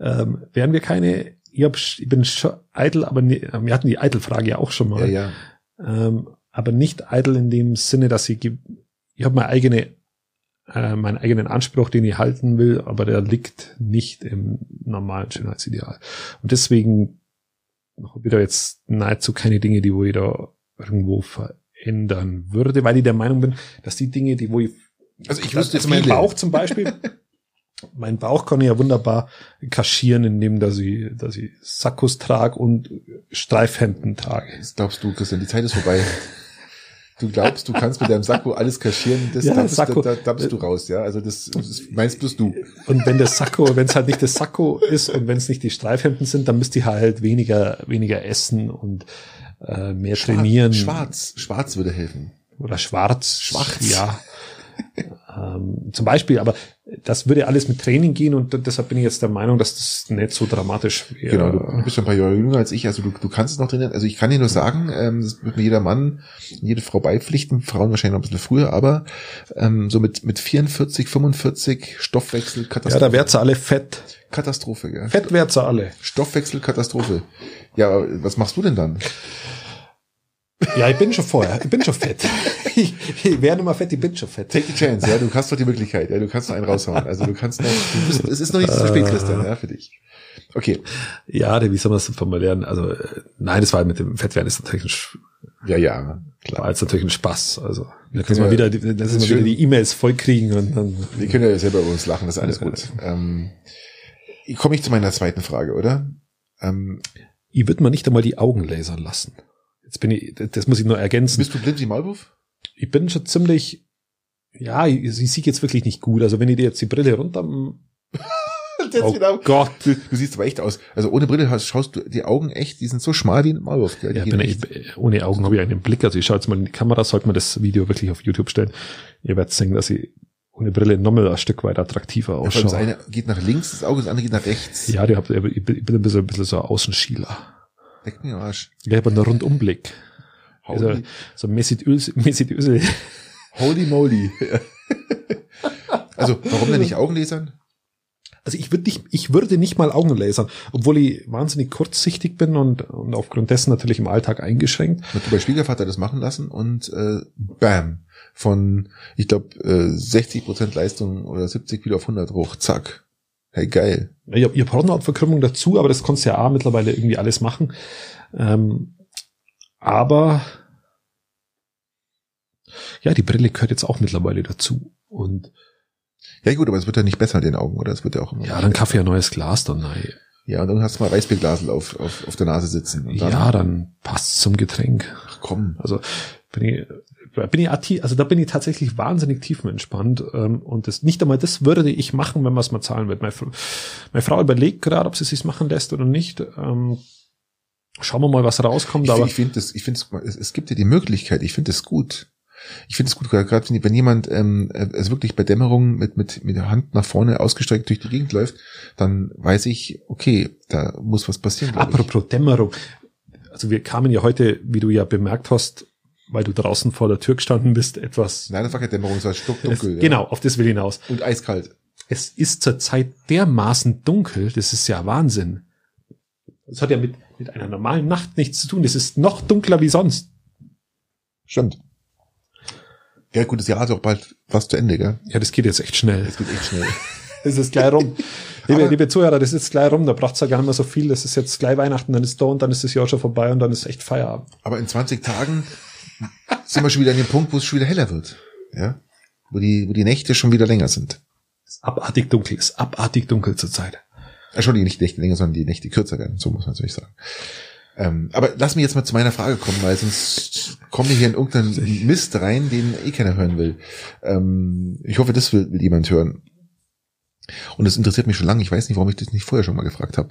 Ähm, wären wir keine, ich, hab, ich bin schon eitel, aber nie, wir hatten die Eitelfrage ja auch schon Ja, mal. ja. Ähm, aber nicht eitel in dem Sinne, dass ich, ich habe meine eigene, äh, meinen eigenen Anspruch, den ich halten will, aber der liegt nicht im normalen Schönheitsideal. Und deswegen da jetzt nahezu keine Dinge, die wo ich da irgendwo verändern würde, weil ich der Meinung bin, dass die Dinge, die wo ich Also ich wüsste also mein viele. Bauch zum Beispiel, (laughs) mein Bauch kann ich ja wunderbar kaschieren, indem dass ich, dass ich Sakkos trage und Streifhemden trage. Das glaubst du, Christian, die Zeit ist vorbei. (laughs) Du glaubst, du kannst mit deinem Sakko alles kaschieren, das, Ja, da, bist, Sakko. da, da bist du raus, ja. Also das, das meinst bloß du. Und wenn das Sakko, wenn es halt nicht das Sakko ist und wenn es nicht die Streifhemden sind, dann müsst ihr halt weniger, weniger essen und äh, mehr trainieren. Schwarz, schwarz würde helfen. Oder schwarz. Schwarz. Ja. Ähm, zum Beispiel, aber das würde alles mit Training gehen und deshalb bin ich jetzt der Meinung, dass das nicht so dramatisch wäre. Genau, du, bist schon ein paar Jahre jünger als ich, also du, du kannst es noch trainieren. Also ich kann dir nur sagen, ähm, das wird mir jeder Mann, jede Frau beipflichten, Frauen wahrscheinlich noch ein bisschen früher, aber ähm, so mit, mit 44, 45 Stoffwechsel, Ja, Katastrophe. da wärt's alle fett. Katastrophe, gell? Fett wärt's alle. Stoffwechsel, Katastrophe. Ja, was machst du denn dann? Ja, ich bin schon vorher. Ich bin schon fett. (laughs) Ich, ich werde mal fett, ich bin schon fett. Take the chance, ja, du hast doch die Möglichkeit, ja, du kannst noch einen raushauen. Also du kannst noch, du bist, es ist noch nicht zu spät, Christian, ja, für dich. Okay, Ja, wie soll man das formulieren? Also, äh, nein, das war mit dem Fettwerden ist natürlich ein, Sch- ja, ja, war klar. jetzt natürlich ein Spaß. Also, Wir können wir ja- wieder, wir schön- wieder die E-Mails vollkriegen und dann, Wir können ja selber über uns lachen, das ist alles gut. Ähm, komme ich zu meiner zweiten Frage, oder? Ähm, ich würde mal nicht einmal die Augen lasern lassen. Jetzt bin ich, das muss ich nur ergänzen. bist du blind wie Maulwurf? Ich bin schon ziemlich, ja, ich, ich sehe jetzt wirklich nicht gut. Also wenn ich dir jetzt die Brille runter, (laughs) Jetzt oh. Gott, Du, du siehst aber echt aus. Also ohne Brille hast, schaust du, die Augen echt, die sind so schmal wie ein Maulwurf. Die Ja, ich, ohne Augen habe ich einen Blick. Also ich schaue jetzt mal in die Kamera, sollte man das Video wirklich auf YouTube stellen. Ihr werdet sehen, dass ich ohne Brille nochmal ein Stück weit attraktiver Ja, vor allem das ausschaue. eine geht nach links, das Auge, das andere geht nach rechts. Ja, die habt, bin ich bin ein bisschen, ein bisschen so ein Außenschieler. Leck mir Arsch. Ich habe einen Rundumblick. Also, Holy, so Mesut Özil, Mesut Özil. holy moly. also, warum denn nicht Augenlasern? Also ich würde nicht, ich würde nicht mal Augen lasern, obwohl ich wahnsinnig kurzsichtig bin und, und aufgrund dessen natürlich im Alltag eingeschränkt. Hat bei Schwiegervater das machen lassen und äh, bam, von, ich glaube, äh, 60% Leistung oder 70 Kilo auf 100 hoch, zack. Hey, geil. Ich habe ihr Hornhautverkrümmung dazu, aber das konntest du ja auch mittlerweile irgendwie alles machen. Ähm, aber ja, die Brille gehört jetzt auch mittlerweile dazu. Und Ja gut, aber es wird ja nicht besser mit den Augen, oder? Es wird ja auch immer ja, dann Kaffee ein neues Glas dann. Nein. Ja, und dann hast du mal Weißbierglasel auf, auf, auf der Nase sitzen. Und dann, Ja, dann passt zum Getränk. Ach komm. Also bin ich, bin ich also da bin ich tatsächlich wahnsinnig tiefenentspannt ähm, und das nicht einmal das würde ich machen, wenn man es mal zahlen wird. Meine, meine Frau überlegt gerade, ob sie es sich machen lässt oder nicht. Ähm, schauen wir mal, was rauskommt. Ich, aber ich finde das, ich finde es, es gibt ja die Möglichkeit, ich finde es gut. Ich finde es gut, gerade wenn, wenn jemand ähm, also wirklich bei Dämmerung mit, mit, mit der Hand nach vorne ausgestreckt durch die Gegend läuft, dann weiß ich, okay, da muss was passieren. glaub ich. apropos Dämmerung, also wir kamen ja heute, wie du ja bemerkt hast, weil du draußen vor der Tür gestanden bist, etwas Nein, das war keine Dämmerung, es war es, stockdunkel. ja. genau auf das will ich hinaus. Und eiskalt. Es ist zurzeit dermaßen dunkel, das ist ja Wahnsinn. Das hat ja mit, mit einer normalen Nacht nichts zu tun. Das ist noch dunkler wie sonst. Stimmt. Ja, gut, das Jahr ist auch bald fast zu Ende, gell? Ja, das geht jetzt echt schnell. Es geht echt schnell. (laughs) Das ist gleich rum. liebe, liebe Zuhörer, das ist gleich rum. Da braucht's ja gar nicht mehr so viel. Das ist jetzt gleich Weihnachten, dann ist da und dann ist das Jahr schon vorbei und dann ist echt Feierabend. Aber in 20 Tagen sind wir schon wieder an dem Punkt, wo es schon wieder heller wird. Ja? Wo die, wo die Nächte schon wieder länger sind. Es ist abartig dunkel, es ist abartig dunkel zurzeit. Entschuldigung, nicht die Nächte länger, sondern die Nächte kürzer werden. So muss man natürlich sagen. Ähm, aber lass mich jetzt mal zu meiner Frage kommen, weil sonst kommen wir hier in irgendeinen Mist rein, den eh keiner hören will. Ähm, ich hoffe, das will, will jemand hören. Und das interessiert mich schon lange. Ich weiß nicht, warum ich das nicht vorher schon mal gefragt habe.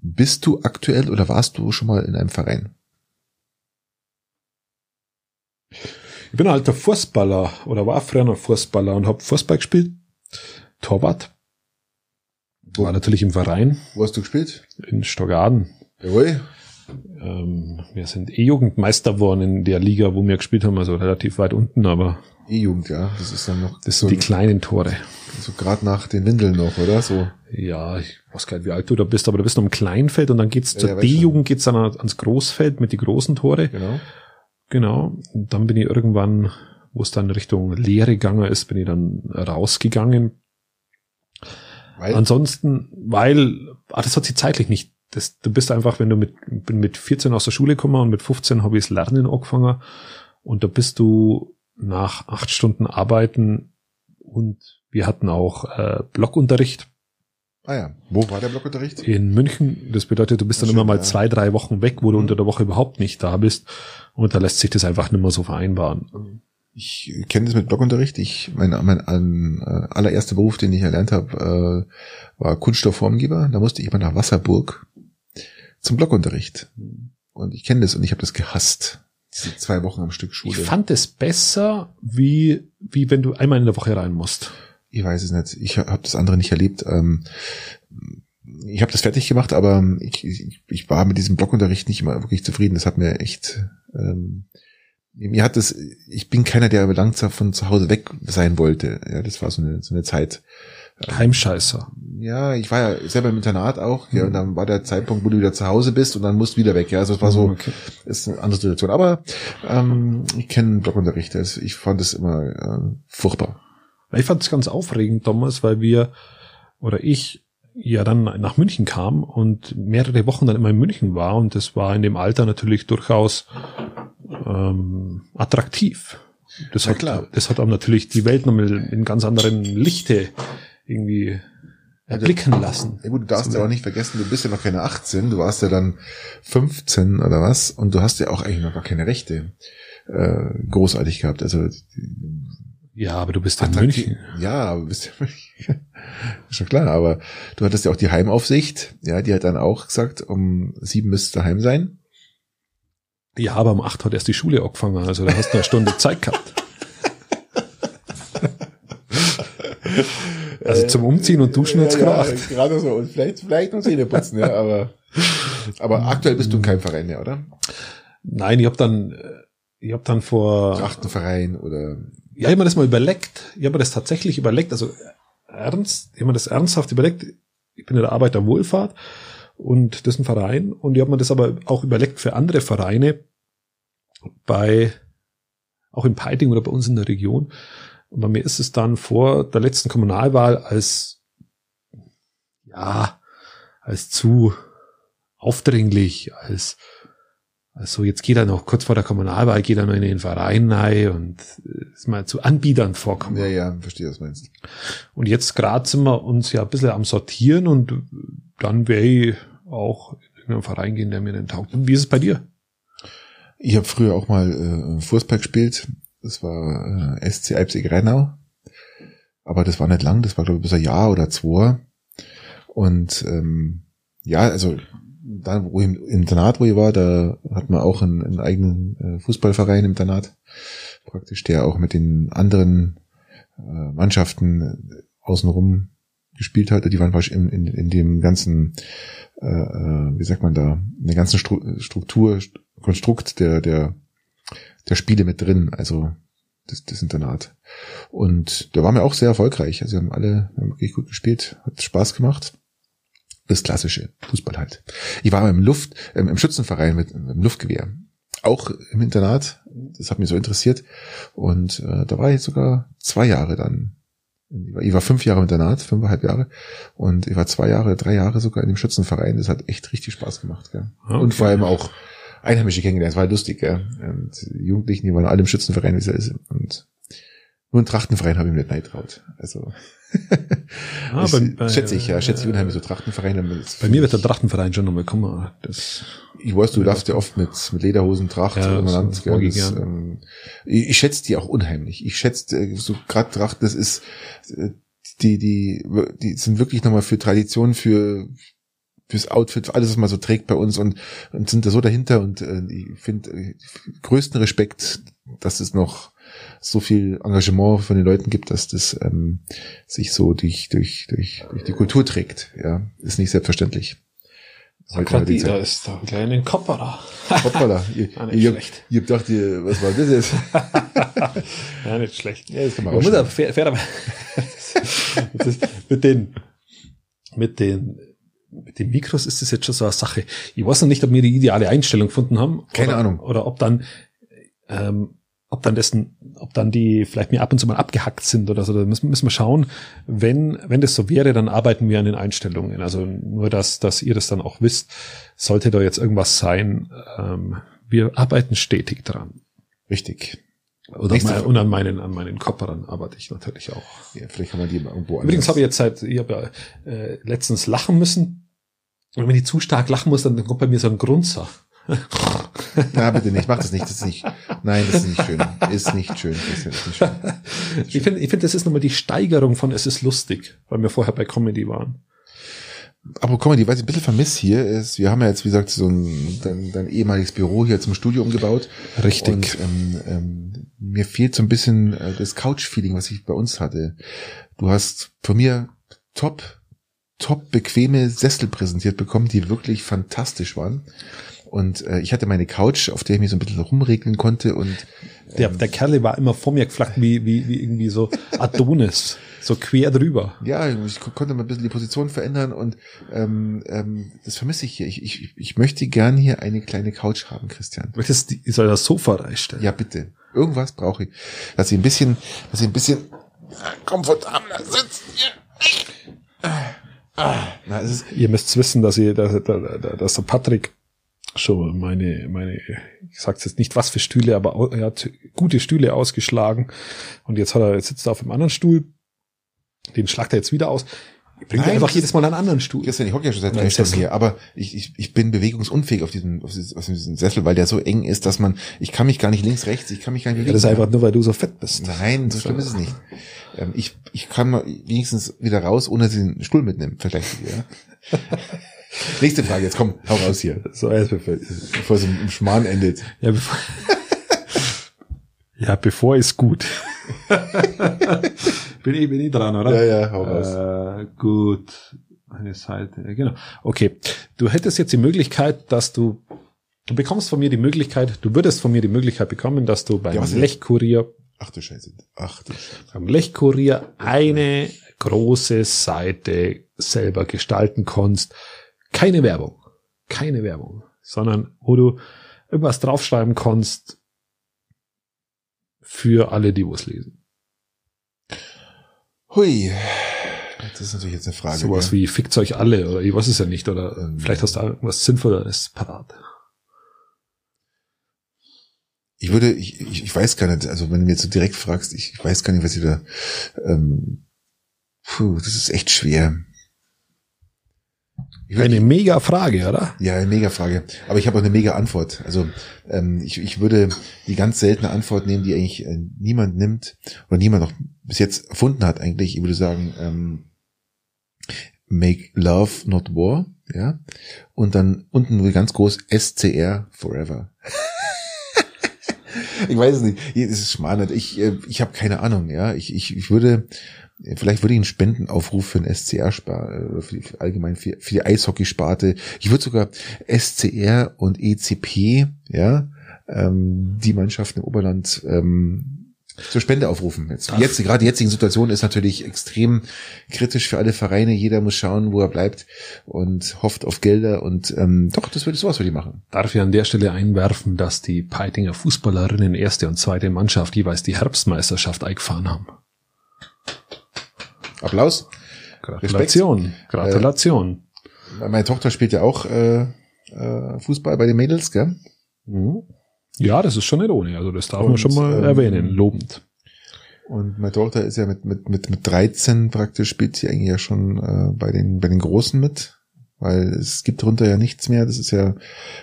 Bist du aktuell oder warst du schon mal in einem Verein? Ich bin ein alter Fußballer oder war früher noch Fußballer und habe Fußball gespielt. Torwart. War natürlich im Verein. Wo hast du gespielt? In Stockaden. Jawohl. Ähm, wir sind E-Jugendmeister geworden in der Liga, wo wir gespielt haben, also relativ weit unten, aber. E-Jugend, ja. Das ist dann noch. Das sind so die kleinen Tore. So gerade nach den Windeln noch, oder? So. Ja, ich weiß gar nicht, wie alt du da bist, aber du bist noch im Kleinfeld und dann geht's ja, zur ja, D-Jugend, geht's dann ans Großfeld mit die großen Tore. Genau. Genau. Dann bin ich irgendwann, wo es dann Richtung Lehre gegangen ist, bin ich dann rausgegangen. Weil? Ansonsten, weil, ah, das hat sich zeitlich nicht. Das, du bist einfach, wenn du mit, bin mit 14 aus der Schule gekommen und mit 15 habe ich das Lernen angefangen und da bist du nach acht Stunden Arbeiten und wir hatten auch äh, Blockunterricht. Ah ja, wo war der Blockunterricht? In München. Das bedeutet, du bist dann schön, immer mal ja. zwei, drei Wochen weg, wo mhm. du unter der Woche überhaupt nicht da bist. Und da lässt sich das einfach nicht mehr so vereinbaren. Ich kenne das mit Blockunterricht. Ich, mein, mein äh, allererster Beruf, den ich erlernt habe, äh, war Kunststoffformgeber. Da musste ich mal nach Wasserburg zum Blockunterricht. Und ich kenne das und ich habe das gehasst. Diese zwei Wochen am Stück Schule. Ich fand es besser, wie, wie wenn du einmal in der Woche rein musst. Ich weiß es nicht. Ich habe das andere nicht erlebt. Ähm, ich habe das fertig gemacht, aber ich, ich, ich war mit diesem Blockunterricht nicht immer wirklich zufrieden. Das hat mir echt, ähm, mir hat das, ich bin keiner, der lang von zu Hause weg sein wollte. Ja, das war so eine, so eine Zeit. Heimscheißer. Ja, ich war ja selber im Internat auch, ja, und dann war der Zeitpunkt, wo du wieder zu Hause bist und dann musst du wieder weg, ja, also es war so, okay. ist eine andere Situation, aber ähm, ich kenne Blockunterricht, also ich fand es immer äh, furchtbar. Ich fand es ganz aufregend damals, weil wir, oder ich, ja dann nach München kam und mehrere Wochen dann immer in München war und das war in dem Alter natürlich durchaus ähm, attraktiv. Das ja, hat, klar. das hat auch natürlich die Welt nochmal in ganz anderen Lichte irgendwie erblicken lassen. Ja gut, du darfst ja auch nicht vergessen, du bist ja noch keine 18, du warst ja dann 15 oder was und du hast ja auch eigentlich noch gar keine Rechte äh, großartig gehabt. Also ja, aber du bist ja in München. Ja, aber bist ja München. Ist schon klar, aber du hattest ja auch die Heimaufsicht, ja, die hat dann auch gesagt, um sieben müsstest du daheim sein. Ja, aber um acht hat erst die Schule angefangen, also da hast du eine Stunde (laughs) Zeit gehabt. (laughs) Also zum Umziehen und Duschen hat's ja. Ja, gerade so. Und vielleicht, vielleicht noch Zähne putzen, ja, aber, aber aktuell bist du in keinem Verein mehr, oder? Nein, ich habe dann, ich habe dann vor. Trachtenverein oder ja, ich habe mir das mal überlegt. Ich habe mir das tatsächlich überlegt, also ernst, ich habe mir das ernsthaft überlegt. Ich bin in der Arbeiterwohlfahrt und das ist ein Verein und ich habe mir das aber auch überlegt für andere Vereine bei, auch in Peiting oder bei uns in der Region. Und bei mir ist es dann vor der letzten Kommunalwahl als, ja, als zu aufdringlich, als also jetzt geht er noch kurz vor der Kommunalwahl, geht er noch in den Verein rein und ist mal zu Anbietern vorkommen. Ja, ja, verstehe, was meinst. Und jetzt gerade sind wir uns ja ein bisschen am Sortieren und dann wäre ich auch in einen Verein gehen, der mir den taugt. Und wie ist es bei dir? Ich habe früher auch mal äh, Fußball gespielt. Das war äh, SC Leipzig Rheinau. Aber das war nicht lang, das war glaube ich bis ein Jahr oder zwei. Und ähm, ja, also da wo im Internat, wo ich war, da hat man auch einen, einen eigenen äh, Fußballverein im Internat, praktisch, der auch mit den anderen äh, Mannschaften außenrum gespielt hatte. Die waren in, in, in dem ganzen, äh, äh, wie sagt man da, in der ganzen Struktur, Konstrukt der, der, der Spiele mit drin, also das, das Internat. Und da waren wir auch sehr erfolgreich. Also wir haben alle wir haben wirklich gut gespielt, hat Spaß gemacht das klassische Fußball halt. Ich war im Luft, ähm, im Schützenverein mit im Luftgewehr. Auch im Internat. Das hat mich so interessiert. Und äh, da war ich sogar zwei Jahre dann. Ich war fünf Jahre im Internat, fünfeinhalb Jahre. Und ich war zwei Jahre, drei Jahre sogar in dem Schützenverein. Das hat echt richtig Spaß gemacht. Gell? Okay. Und vor allem auch Einheimische kennengelernt. Das war lustig. Gell? Und Jugendlichen, die waren alle im Schützenverein, wie es ist. Und nur ein Trachtenverein habe ich mir nicht nein traut. Also ah, bei, bei, schätze ich, ja, schätze ich unheimlich so Trachtenvereine. Bei mir wird der Trachtenverein schon nochmal kommen. Das ich weiß, du darfst ja oft mit, mit Lederhosen, Tracht Ja, gell, mag ich das, ähm, ich, ich schätze die auch unheimlich. Ich schätze äh, so gerade Tracht, das ist äh, die die die sind wirklich nochmal für Tradition, für fürs Outfit, für alles, was man so trägt bei uns und, und sind da so dahinter und äh, ich finde äh, größten Respekt, dass es noch so viel Engagement von den Leuten gibt, dass das ähm, sich so durch, durch, durch, durch die Kultur trägt. Ja, ist nicht selbstverständlich. Heute hat die da Zeit. ist da ein kleiner Kopperer. Hoppala, (laughs) ihr, Ah, nicht ihr, schlecht. ihr habt gedacht, ihr, was war das jetzt? (laughs) Ja, nicht schlecht. Ja, das kann man Man muss aber fair, fair (laughs) das mit den, mit den, mit den Mikros ist das jetzt schon so eine Sache. Ich weiß noch nicht, ob wir die ideale Einstellung gefunden haben. Keine oder, Ahnung. Oder ob dann, ähm, ob dann dessen, ob dann die vielleicht mir ab und zu mal abgehackt sind oder so. Da müssen, müssen wir schauen. Wenn, wenn das so wäre, dann arbeiten wir an den Einstellungen. Also nur, dass, dass ihr das dann auch wisst. Sollte da jetzt irgendwas sein, ähm, wir arbeiten stetig dran. Richtig. Oder Nächste und an meinen, an meinen Kopperern arbeite ich natürlich auch. Ja, vielleicht kann man die mal irgendwo Übrigens anders- habe ich jetzt seit, ich habe ja äh, letztens lachen müssen. Und wenn ich zu stark lachen muss, dann kommt bei mir so ein Grunzer. Na, bitte nicht, mach das nicht, das ist nicht, nein, das ist nicht schön. Ist nicht schön, ist nicht schön. Ich finde, ich finde, das ist nochmal die Steigerung von Es ist lustig, weil wir vorher bei Comedy waren. Aber Comedy, was ich ein bisschen vermisse hier ist, wir haben ja jetzt, wie gesagt, so ein dein, dein ehemaliges Büro hier zum Studio umgebaut. Richtig. Und ähm, ähm, mir fehlt so ein bisschen äh, das Couch-Feeling, was ich bei uns hatte. Du hast von mir top, top bequeme Sessel präsentiert bekommen, die wirklich fantastisch waren. Und äh, ich hatte meine Couch, auf der ich mich so ein bisschen rumregeln konnte und Der, der Kerl war immer vor mir geflackt wie, wie, wie irgendwie so Adonis. so quer drüber. ja, ich ko- konnte mal ein bisschen die Position verändern und ähm, ähm, das vermisse ich hier. Ich, ich, ich möchte gern hier eine kleine Couch haben, Christian. Möchtest du, soll das Sofa reinstellen? Ja, bitte. Irgendwas brauche ich. Dass ich ein bisschen, dass ich ein bisschen komfortabler sitze. Ah, na, es ist, Ihr müsst wissen, dass ihr, dass, dass, dass der Patrick schon meine, meine, ich sag's jetzt nicht was für Stühle, aber er hat gute Stühle ausgeschlagen und jetzt hat er, jetzt sitzt er auf einem anderen Stuhl, den schlagt er jetzt wieder aus. Bringt Nein, einfach jedes Mal einen anderen Stuhl. Christian, ich hocke ja schon seit drei Stunden hier, aber ich, ich, ich bin bewegungsunfähig auf diesem, auf diesem, auf diesem Sessel, weil der so eng ist, dass man, ich kann mich gar nicht links, rechts, ich kann mich gar nicht Ja, bewegen. das ist einfach nur, weil du so fett bist. Nein, so schlimm ist es nicht. Ähm, ich, ich kann mal wenigstens wieder raus, ohne dass ich den Stuhl mitnehme, vielleicht. Ja. (laughs) Nächste Frage, jetzt komm, hau raus hier, So, erst bevor, bevor es im, Schmarrn endet. ja, bevor, ja, bevor ist gut. (laughs) bin ich, bin ich dran, oder? Ja, ja, hau raus. Äh, gut. Eine Seite, genau. Okay. Du hättest jetzt die Möglichkeit, dass du, du bekommst von mir die Möglichkeit, du würdest von mir die Möglichkeit bekommen, dass du beim Ja? Lechkurier, Ach du Scheiße. Ach du Scheiße. beim Lechkurier eine große Seite selber gestalten kannst. Keine Werbung. Keine Werbung. Sondern wo du irgendwas draufschreiben kannst für alle, die was lesen. Hui. Das ist natürlich jetzt eine Frage. Sowas wie fickt euch alle oder ich weiß es ja nicht oder Ähm. vielleicht hast du irgendwas Sinnvolles parat. Ich würde, ich, ich, ich weiß gar nicht, also wenn du mir jetzt so direkt fragst, ich, ich weiß gar nicht, was ich da, ähm, puh, das ist echt schwer. Eine mega Frage, oder? ja, eine mega Frage. Aber ich habe auch eine mega Antwort. Also ähm, ich, ich würde die ganz seltene Antwort nehmen, die eigentlich äh, niemand nimmt oder niemand noch bis jetzt erfunden hat eigentlich. Ich würde sagen, ähm, make love not war, ja. Und dann unten nur ganz groß SCR forever. (laughs) ich weiß es nicht. Das ist schmarrn. Ich, äh, ich habe keine Ahnung, ja. Ich, ich, ich würde, vielleicht würde ich einen Spendenaufruf für den SCR sparen, für, die- für allgemein für, für die Eishockeysparte. Ich würde sogar SCR und ECP, ja, ähm, die Mannschaften im Oberland ähm, zur Spende aufrufen. Jetzt, jetzt gerade die jetzige Situation ist natürlich extrem kritisch für alle Vereine. Jeder muss schauen, wo er bleibt und hofft auf Gelder und ähm, doch, das würde sowas würde ich machen. Darf ich an der Stelle einwerfen, dass die Peitinger Fußballerinnen erste und zweite Mannschaft jeweils die Herbstmeisterschaft eingefahren haben. Applaus. Gratulation. Gratulation. Meine Tochter spielt ja auch äh, äh, Fußball bei den Mädels, gell? Mhm. Ja, das ist schon nicht ohne. Also das darf Und, man schon mal ähm, erwähnen, lobend. Und meine Tochter ist ja mit mit mit mit 13 praktisch spielt sie eigentlich ja schon äh, bei den bei den Großen mit. weil es gibt drunter ja nichts mehr. Das ist ja,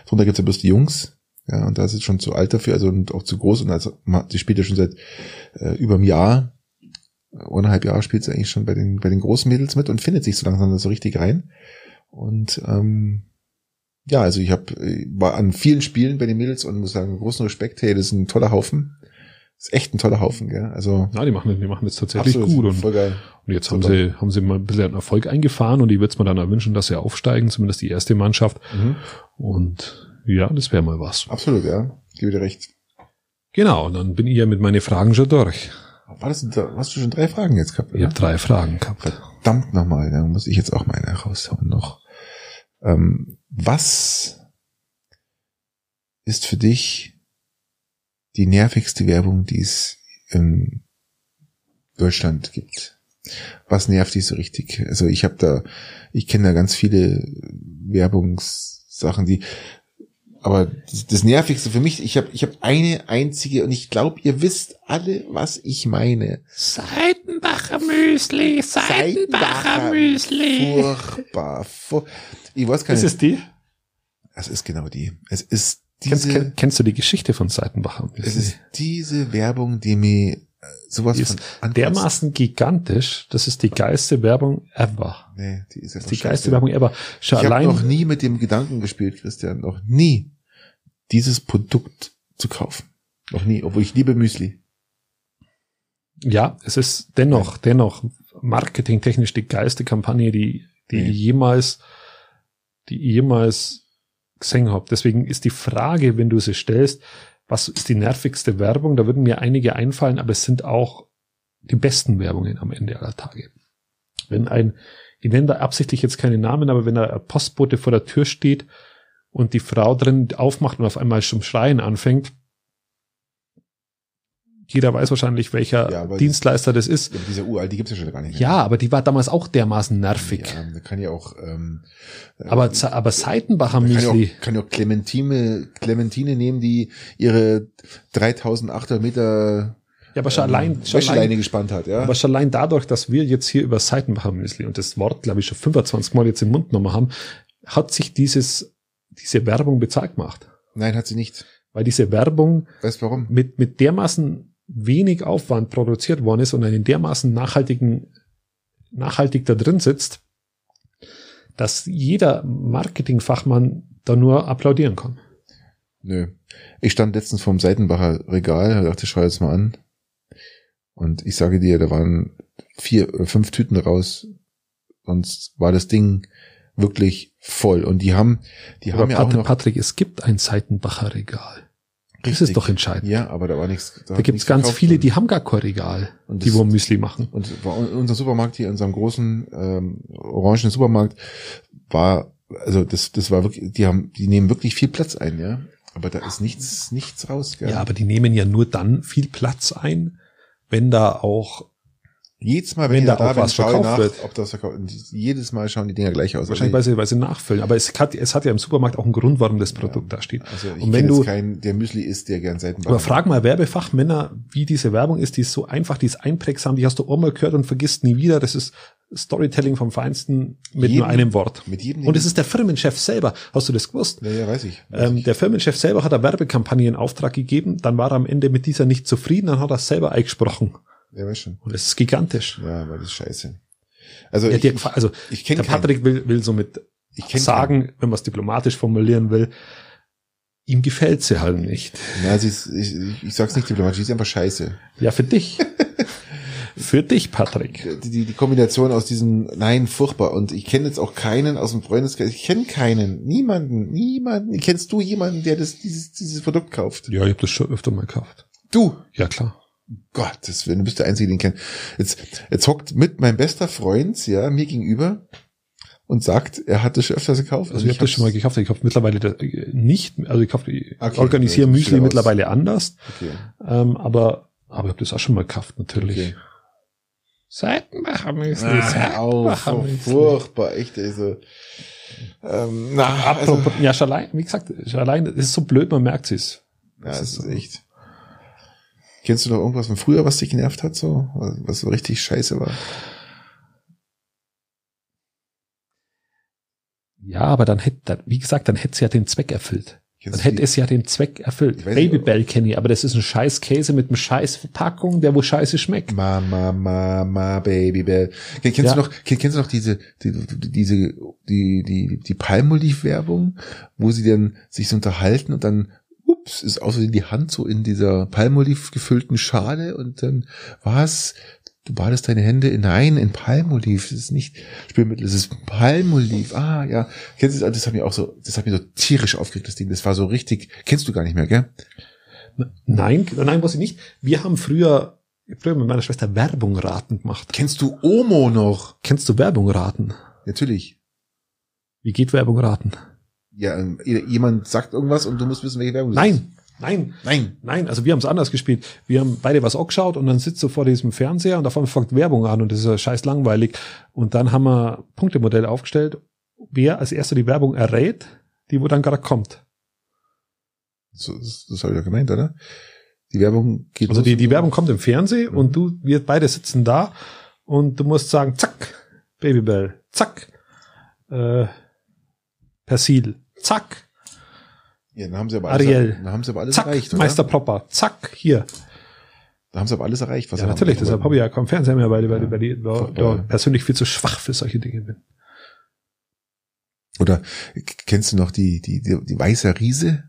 drunter gibt's ja bloß die Jungs. Ja, und da ist es schon zu alt dafür, also und auch zu groß. Und also, die spielt ja schon seit äh, über einem Jahr, eineinhalb Jahre spielt sie eigentlich schon bei den, bei den großen Mädels mit und findet sich so langsam so richtig rein. Und ähm, ja, also ich habe war an vielen Spielen bei den Mädels und muss sagen, großen Respekt, hey, das ist ein toller Haufen. Das ist echt ein toller Haufen, gell? Also ja, die machen, die machen das tatsächlich absolut, gut und, voll geil. und jetzt haben sie haben sie mal ein bisschen Erfolg eingefahren und ich würde es mir dann auch wünschen, dass sie aufsteigen, zumindest die erste Mannschaft. Mhm. Und ja, das wäre mal was. Absolut, ja. Gebe dir recht. Genau, und dann bin ich ja mit meinen Fragen schon durch. War das, da hast du schon drei Fragen jetzt gehabt? Ich Oder? habe drei Fragen gehabt. Verdammt nochmal, da muss ich jetzt auch meine raushauen noch. Ähm, was ist für dich die nervigste Werbung, die es in Deutschland gibt? Was nervt dich so richtig? Also ich habe da, ich kenne da ganz viele Werbungssachen, die, aber das, das nervigste für mich, ich habe ich hab eine einzige und ich glaube, ihr wisst alle, was ich meine. Seitenbacher Müsli, Seitenbacher Furchtbar. Fur ich weiß gar Ist nicht. es die? Es ist genau die. Es ist Kennst, diese, kenn, kennst du die Geschichte von Seitenbacher Müsli? es ist diese Werbung, die mir sowas Die von ist ankotzt. dermaßen gigantisch, das ist die geilste Werbung ever. Nee, die ist ist die geilste. Werbung ever. Schon Ich habe noch nie mit dem Gedanken gespielt, Christian, noch nie dieses Produkt zu kaufen. Noch nie, obwohl ich liebe Müsli. ja, es ist dennoch, dennoch marketingtechnisch die geilste Kampagne, die, die Nee. jemals, die ich jemals gesehen habe. Deswegen ist die Frage, wenn du sie stellst, was ist die nervigste Werbung? Da würden mir einige einfallen, aber es sind auch die besten Werbungen am Ende aller Tage. Wenn ein, ich nenne da absichtlich jetzt keine Namen, aber wenn ein Postbote vor der Tür steht und die Frau drin aufmacht und auf einmal schon Schreien anfängt, jeder weiß wahrscheinlich, welcher Ja, Dienstleister das ist. Aber diese uralt, die gibt's ja schon gar nicht mehr. Ja, aber die war damals auch dermaßen nervig. Ja, da kann ja auch, ähm, Aber, Ze- aber Seitenbacher kann ja Müsli, auch, kann ja auch Clementine, Clementine nehmen, die ihre 3800 Meter ja, aber schon allein, schon allein, gespannt hat, ja. aber schon allein dadurch, dass wir jetzt hier über Seitenbacher Müsli und das Wort, glaube ich, schon 25 Mal jetzt im Mund genommen haben, hat sich dieses, diese Werbung bezahlt gemacht. Nein, hat sie nicht. Weil diese Werbung Weißt warum? mit, mit dermaßen wenig Aufwand produziert worden ist und einen dermaßen nachhaltigen, nachhaltig da drin sitzt, dass jeder Marketingfachmann da nur applaudieren kann. Nö. Ich stand letztens vorm Seitenbacher Regal, dachte, schau jetzt mal an. Und ich sage dir, da waren vier, äh, fünf Tüten raus. Sonst war das Ding wirklich voll. Und die haben, die Aber haben ja auch noch Patrick, es gibt ein Seitenbacher Regal. Das Richtig. ist doch entscheidend. Ja, aber da war nichts. Da hat gibt's nichts ganz viele, worden. die haben gar kein Regal, Und die das- wo Müsli machen. Und unser Supermarkt hier, unserem großen ähm, orangenen Supermarkt, war, also das, das war wirklich, die haben, die nehmen wirklich viel Platz ein, ja. Aber da ist nichts, nichts raus, gell? Ja, aber die nehmen ja nur dann viel Platz ein, wenn da auch, Jedes Mal, wenn wenn, da da, auch bin, was verkauft nach, wird. ob das verkauft jedes Mal schauen die Dinger gleich aus. wahrscheinlich weil sie, weil sie nachfüllen, aber es hat, es hat ja im Supermarkt auch einen Grund, warum das Produkt da steht. also ich Und wenn du, keinen, der Müsli isst, der gern Seitenbacher. aber frag mal Werbefachmänner, wie diese Werbung ist, die ist so einfach, die ist einprägsam, die hast du einmal gehört und vergisst nie wieder. Das ist Storytelling vom Feinsten mit Jeden- nur einem Wort. mit jedem Und es ist der Firmenchef selber. Hast du das gewusst? Ja, ja, weiß ich. Weiß Ähm, ich. der Firmenchef selber hat eine Werbekampagne in Auftrag gegeben, dann war er am Ende mit dieser nicht zufrieden, dann hat er selber eingesprochen. Ja, weiß schon. Und es ist gigantisch. Ja, aber das ist scheiße. Also Ja, ich, gefa- also ich kenne der Patrick will, will somit ich sagen, wenn man es diplomatisch formulieren will, ihm gefällt sie halt nicht. Na, sie ist, ich, ich, ich sag's nicht diplomatisch, sie ist einfach scheiße. Ja, für dich. (laughs) für dich, Patrick. die, die, die Kombination aus diesen, nein, furchtbar. Und ich kenne jetzt auch keinen aus dem Freundeskreis. Ich kenne keinen, niemanden, niemanden. Kennst du jemanden, der das, dieses, dieses Produkt kauft? Ja, ich habe das schon öfter mal gekauft. Du, Ja, klar. Gottes Willen, du bist der Einzige, den ich kenne. Jetzt, jetzt hockt mit mein bester Freund, ja, mir gegenüber und sagt, er hat das schon öfters gekauft. Also ich habe das schon mal gekauft. Ich kaufe mittlerweile das, nicht, also ich kaufe, ich Okay, organisiere ist Müsli mittlerweile anders, Okay, ähm, aber aber ich habe das auch schon mal gekauft, natürlich. okay. Seitenbacher Müsli, Ah, hör auf, Seitenbacher so furchtbar, echt, also, ähm, na, also, Apropos, ja, schon allein, wie gesagt, schon allein, es ist so blöd, man merkt es. ja, das ist echt. Kennst du noch irgendwas von früher, was dich genervt hat, so, was so richtig scheiße war? Ja, aber dann hätte, wie gesagt, dann hätte es ja den Zweck erfüllt. Kennst Dann hätte die- es ja den Zweck erfüllt. Babybell kenne ich, aber das ist ein scheiß Käse mit einem scheiß Verpackung, der wo scheiße schmeckt. Mama, Mama, Baby Bell. Ken- Kennst Ja. du noch, ken- kennst du noch diese, die, die, diese, die, die, die Palmolive-Werbung, wo sie dann sich so unterhalten und dann, ups, ist außerdem die Hand so in dieser Palmolive gefüllten Schale und dann, was? Du badest deine Hände in, nein, in Palmolive. Das ist nicht Spülmittel, das ist Palmolive. Ah, ja. Kennst du das? Das hat mich auch so, das hat mich so tierisch aufgeregt, das Ding. Das war so richtig, kennst du gar nicht mehr, gell? Nein, nein, was ich nicht. Wir haben früher, früher mit meiner Schwester Werbung raten gemacht. Kennst du Omo noch? Kennst du Werbung raten? Natürlich. Wie geht Werbung raten? Ja, ähm, jemand sagt irgendwas und du musst wissen, welche Werbung das ist. Nein, nein, Nein. nein. Also wir haben es anders gespielt. Wir haben beide was angeschaut und dann sitzt du vor diesem Fernseher und einmal fängt Werbung an und das ist ja scheiß langweilig. Und dann haben wir Punktemodell aufgestellt, wer als erster die Werbung errät, die wo dann gerade kommt. So, das, das habe ich ja gemeint, oder? Die Werbung geht Also die, die. Werbung kommt im Fernsehen und du, wir beide sitzen da und du musst sagen, zack, Babybell, zack, äh, Persil, zack, Ja, dann haben sie aber alles, Ariel. dann haben sie aber alles zack, erreicht, oder? Meister Propper, zack, hier. Da haben sie aber alles erreicht, was Ja, natürlich, haben deshalb habe ich ja keinen Fernseher mehr, weil, weil, Ja. weil ich Ja. weil persönlich viel zu schwach für solche Dinge bin. Oder kennst du noch die, die, die, die weiße Riese?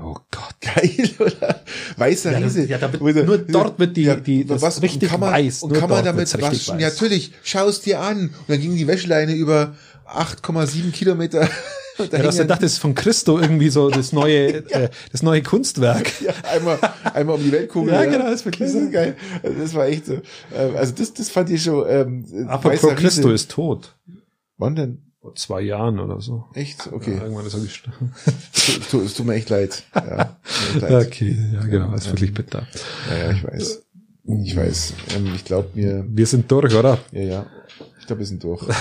Oh Gott. Geil, (laughs) oder? Weißer Ja, da- Riese. ja, da wird- nur dort wird die- die- das was, richtig und kann man, weiß. Und kann man damit waschen? Ja, natürlich. Schau es dir an. Und dann ging die Wäscheleine über 8,7 Kilometer. Da Ja, dass du dann- dachtest, von Christo irgendwie so das neue, (laughs) äh, das neue Kunstwerk. Ja, einmal, einmal um die Weltkugel. Ja, genau, ist wirklich das so. ist geil. Also Das war echt so. Ähm, Also das, das fand ich schon. Ähm, Apropos Christo ist tot. Wann denn? Vor zwei Jahren oder so. Echt? Ja, Okay. irgendwann ist er gestorben. Es tut mir echt leid. (laughs) Ja, mir leid. Okay, ja, genau, ist wirklich bitter. ja, ja, ich weiß. Ich weiß. Ähm, Ich glaube mir. Wir sind durch, oder? Ja, ja. Ich glaube, wir sind durch. (laughs)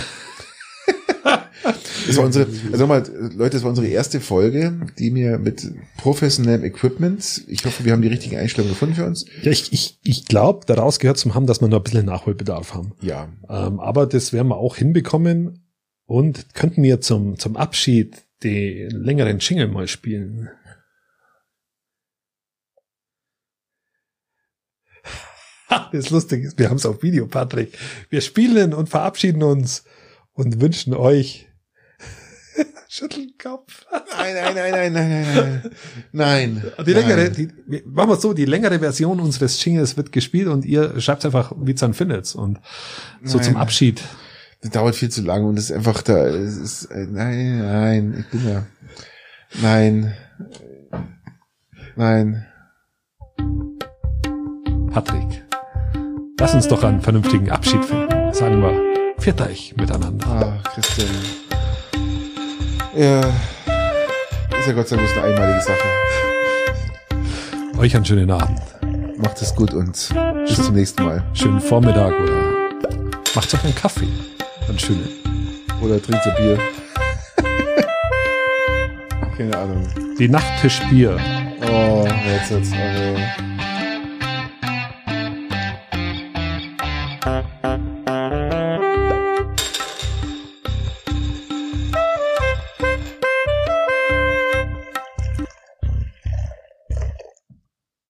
Das war unsere, also nochmal, Leute, das war unsere erste Folge, die mir mit professionellem Equipment, ich hoffe, wir haben die richtigen Einstellungen gefunden für uns. Ja, ich, ich, ich glaube, daraus gehört zum haben, dass wir noch ein bisschen Nachholbedarf haben. Ja, Ähm, aber das werden wir auch hinbekommen und könnten wir zum, zum Abschied den längeren Jingle mal spielen. Das Lustige ist, wir haben es auf Video, Patrick. Wir spielen und verabschieden uns und wünschen euch (laughs) Schütteln den Kopf. Nein, nein, nein, nein, nein, nein, nein. Die längere, Nein. die, machen wir es so, die längere Version unseres Jingles wird gespielt und ihr schreibt einfach, wie es dann findet. Und so Nein. zum Abschied. Das dauert viel zu lang und ist einfach da, es ist, äh, nein, nein, ich bin ja, nein, nein. Patrick, lass uns doch einen vernünftigen Abschied finden. Sagen wir, pfiat euch miteinander. Ah, Christian. Ja, ist ja Gott sei Dank eine einmalige Sache. Euch einen schönen Abend, Macht es gut und bis zum nächsten Mal. schönen Vormittag oder macht euch einen Kaffee. Einen schönen. Oder trinkt ein Bier. Keine Ahnung. Die Nachttischbier. Oh, jetzt, jetzt, nee.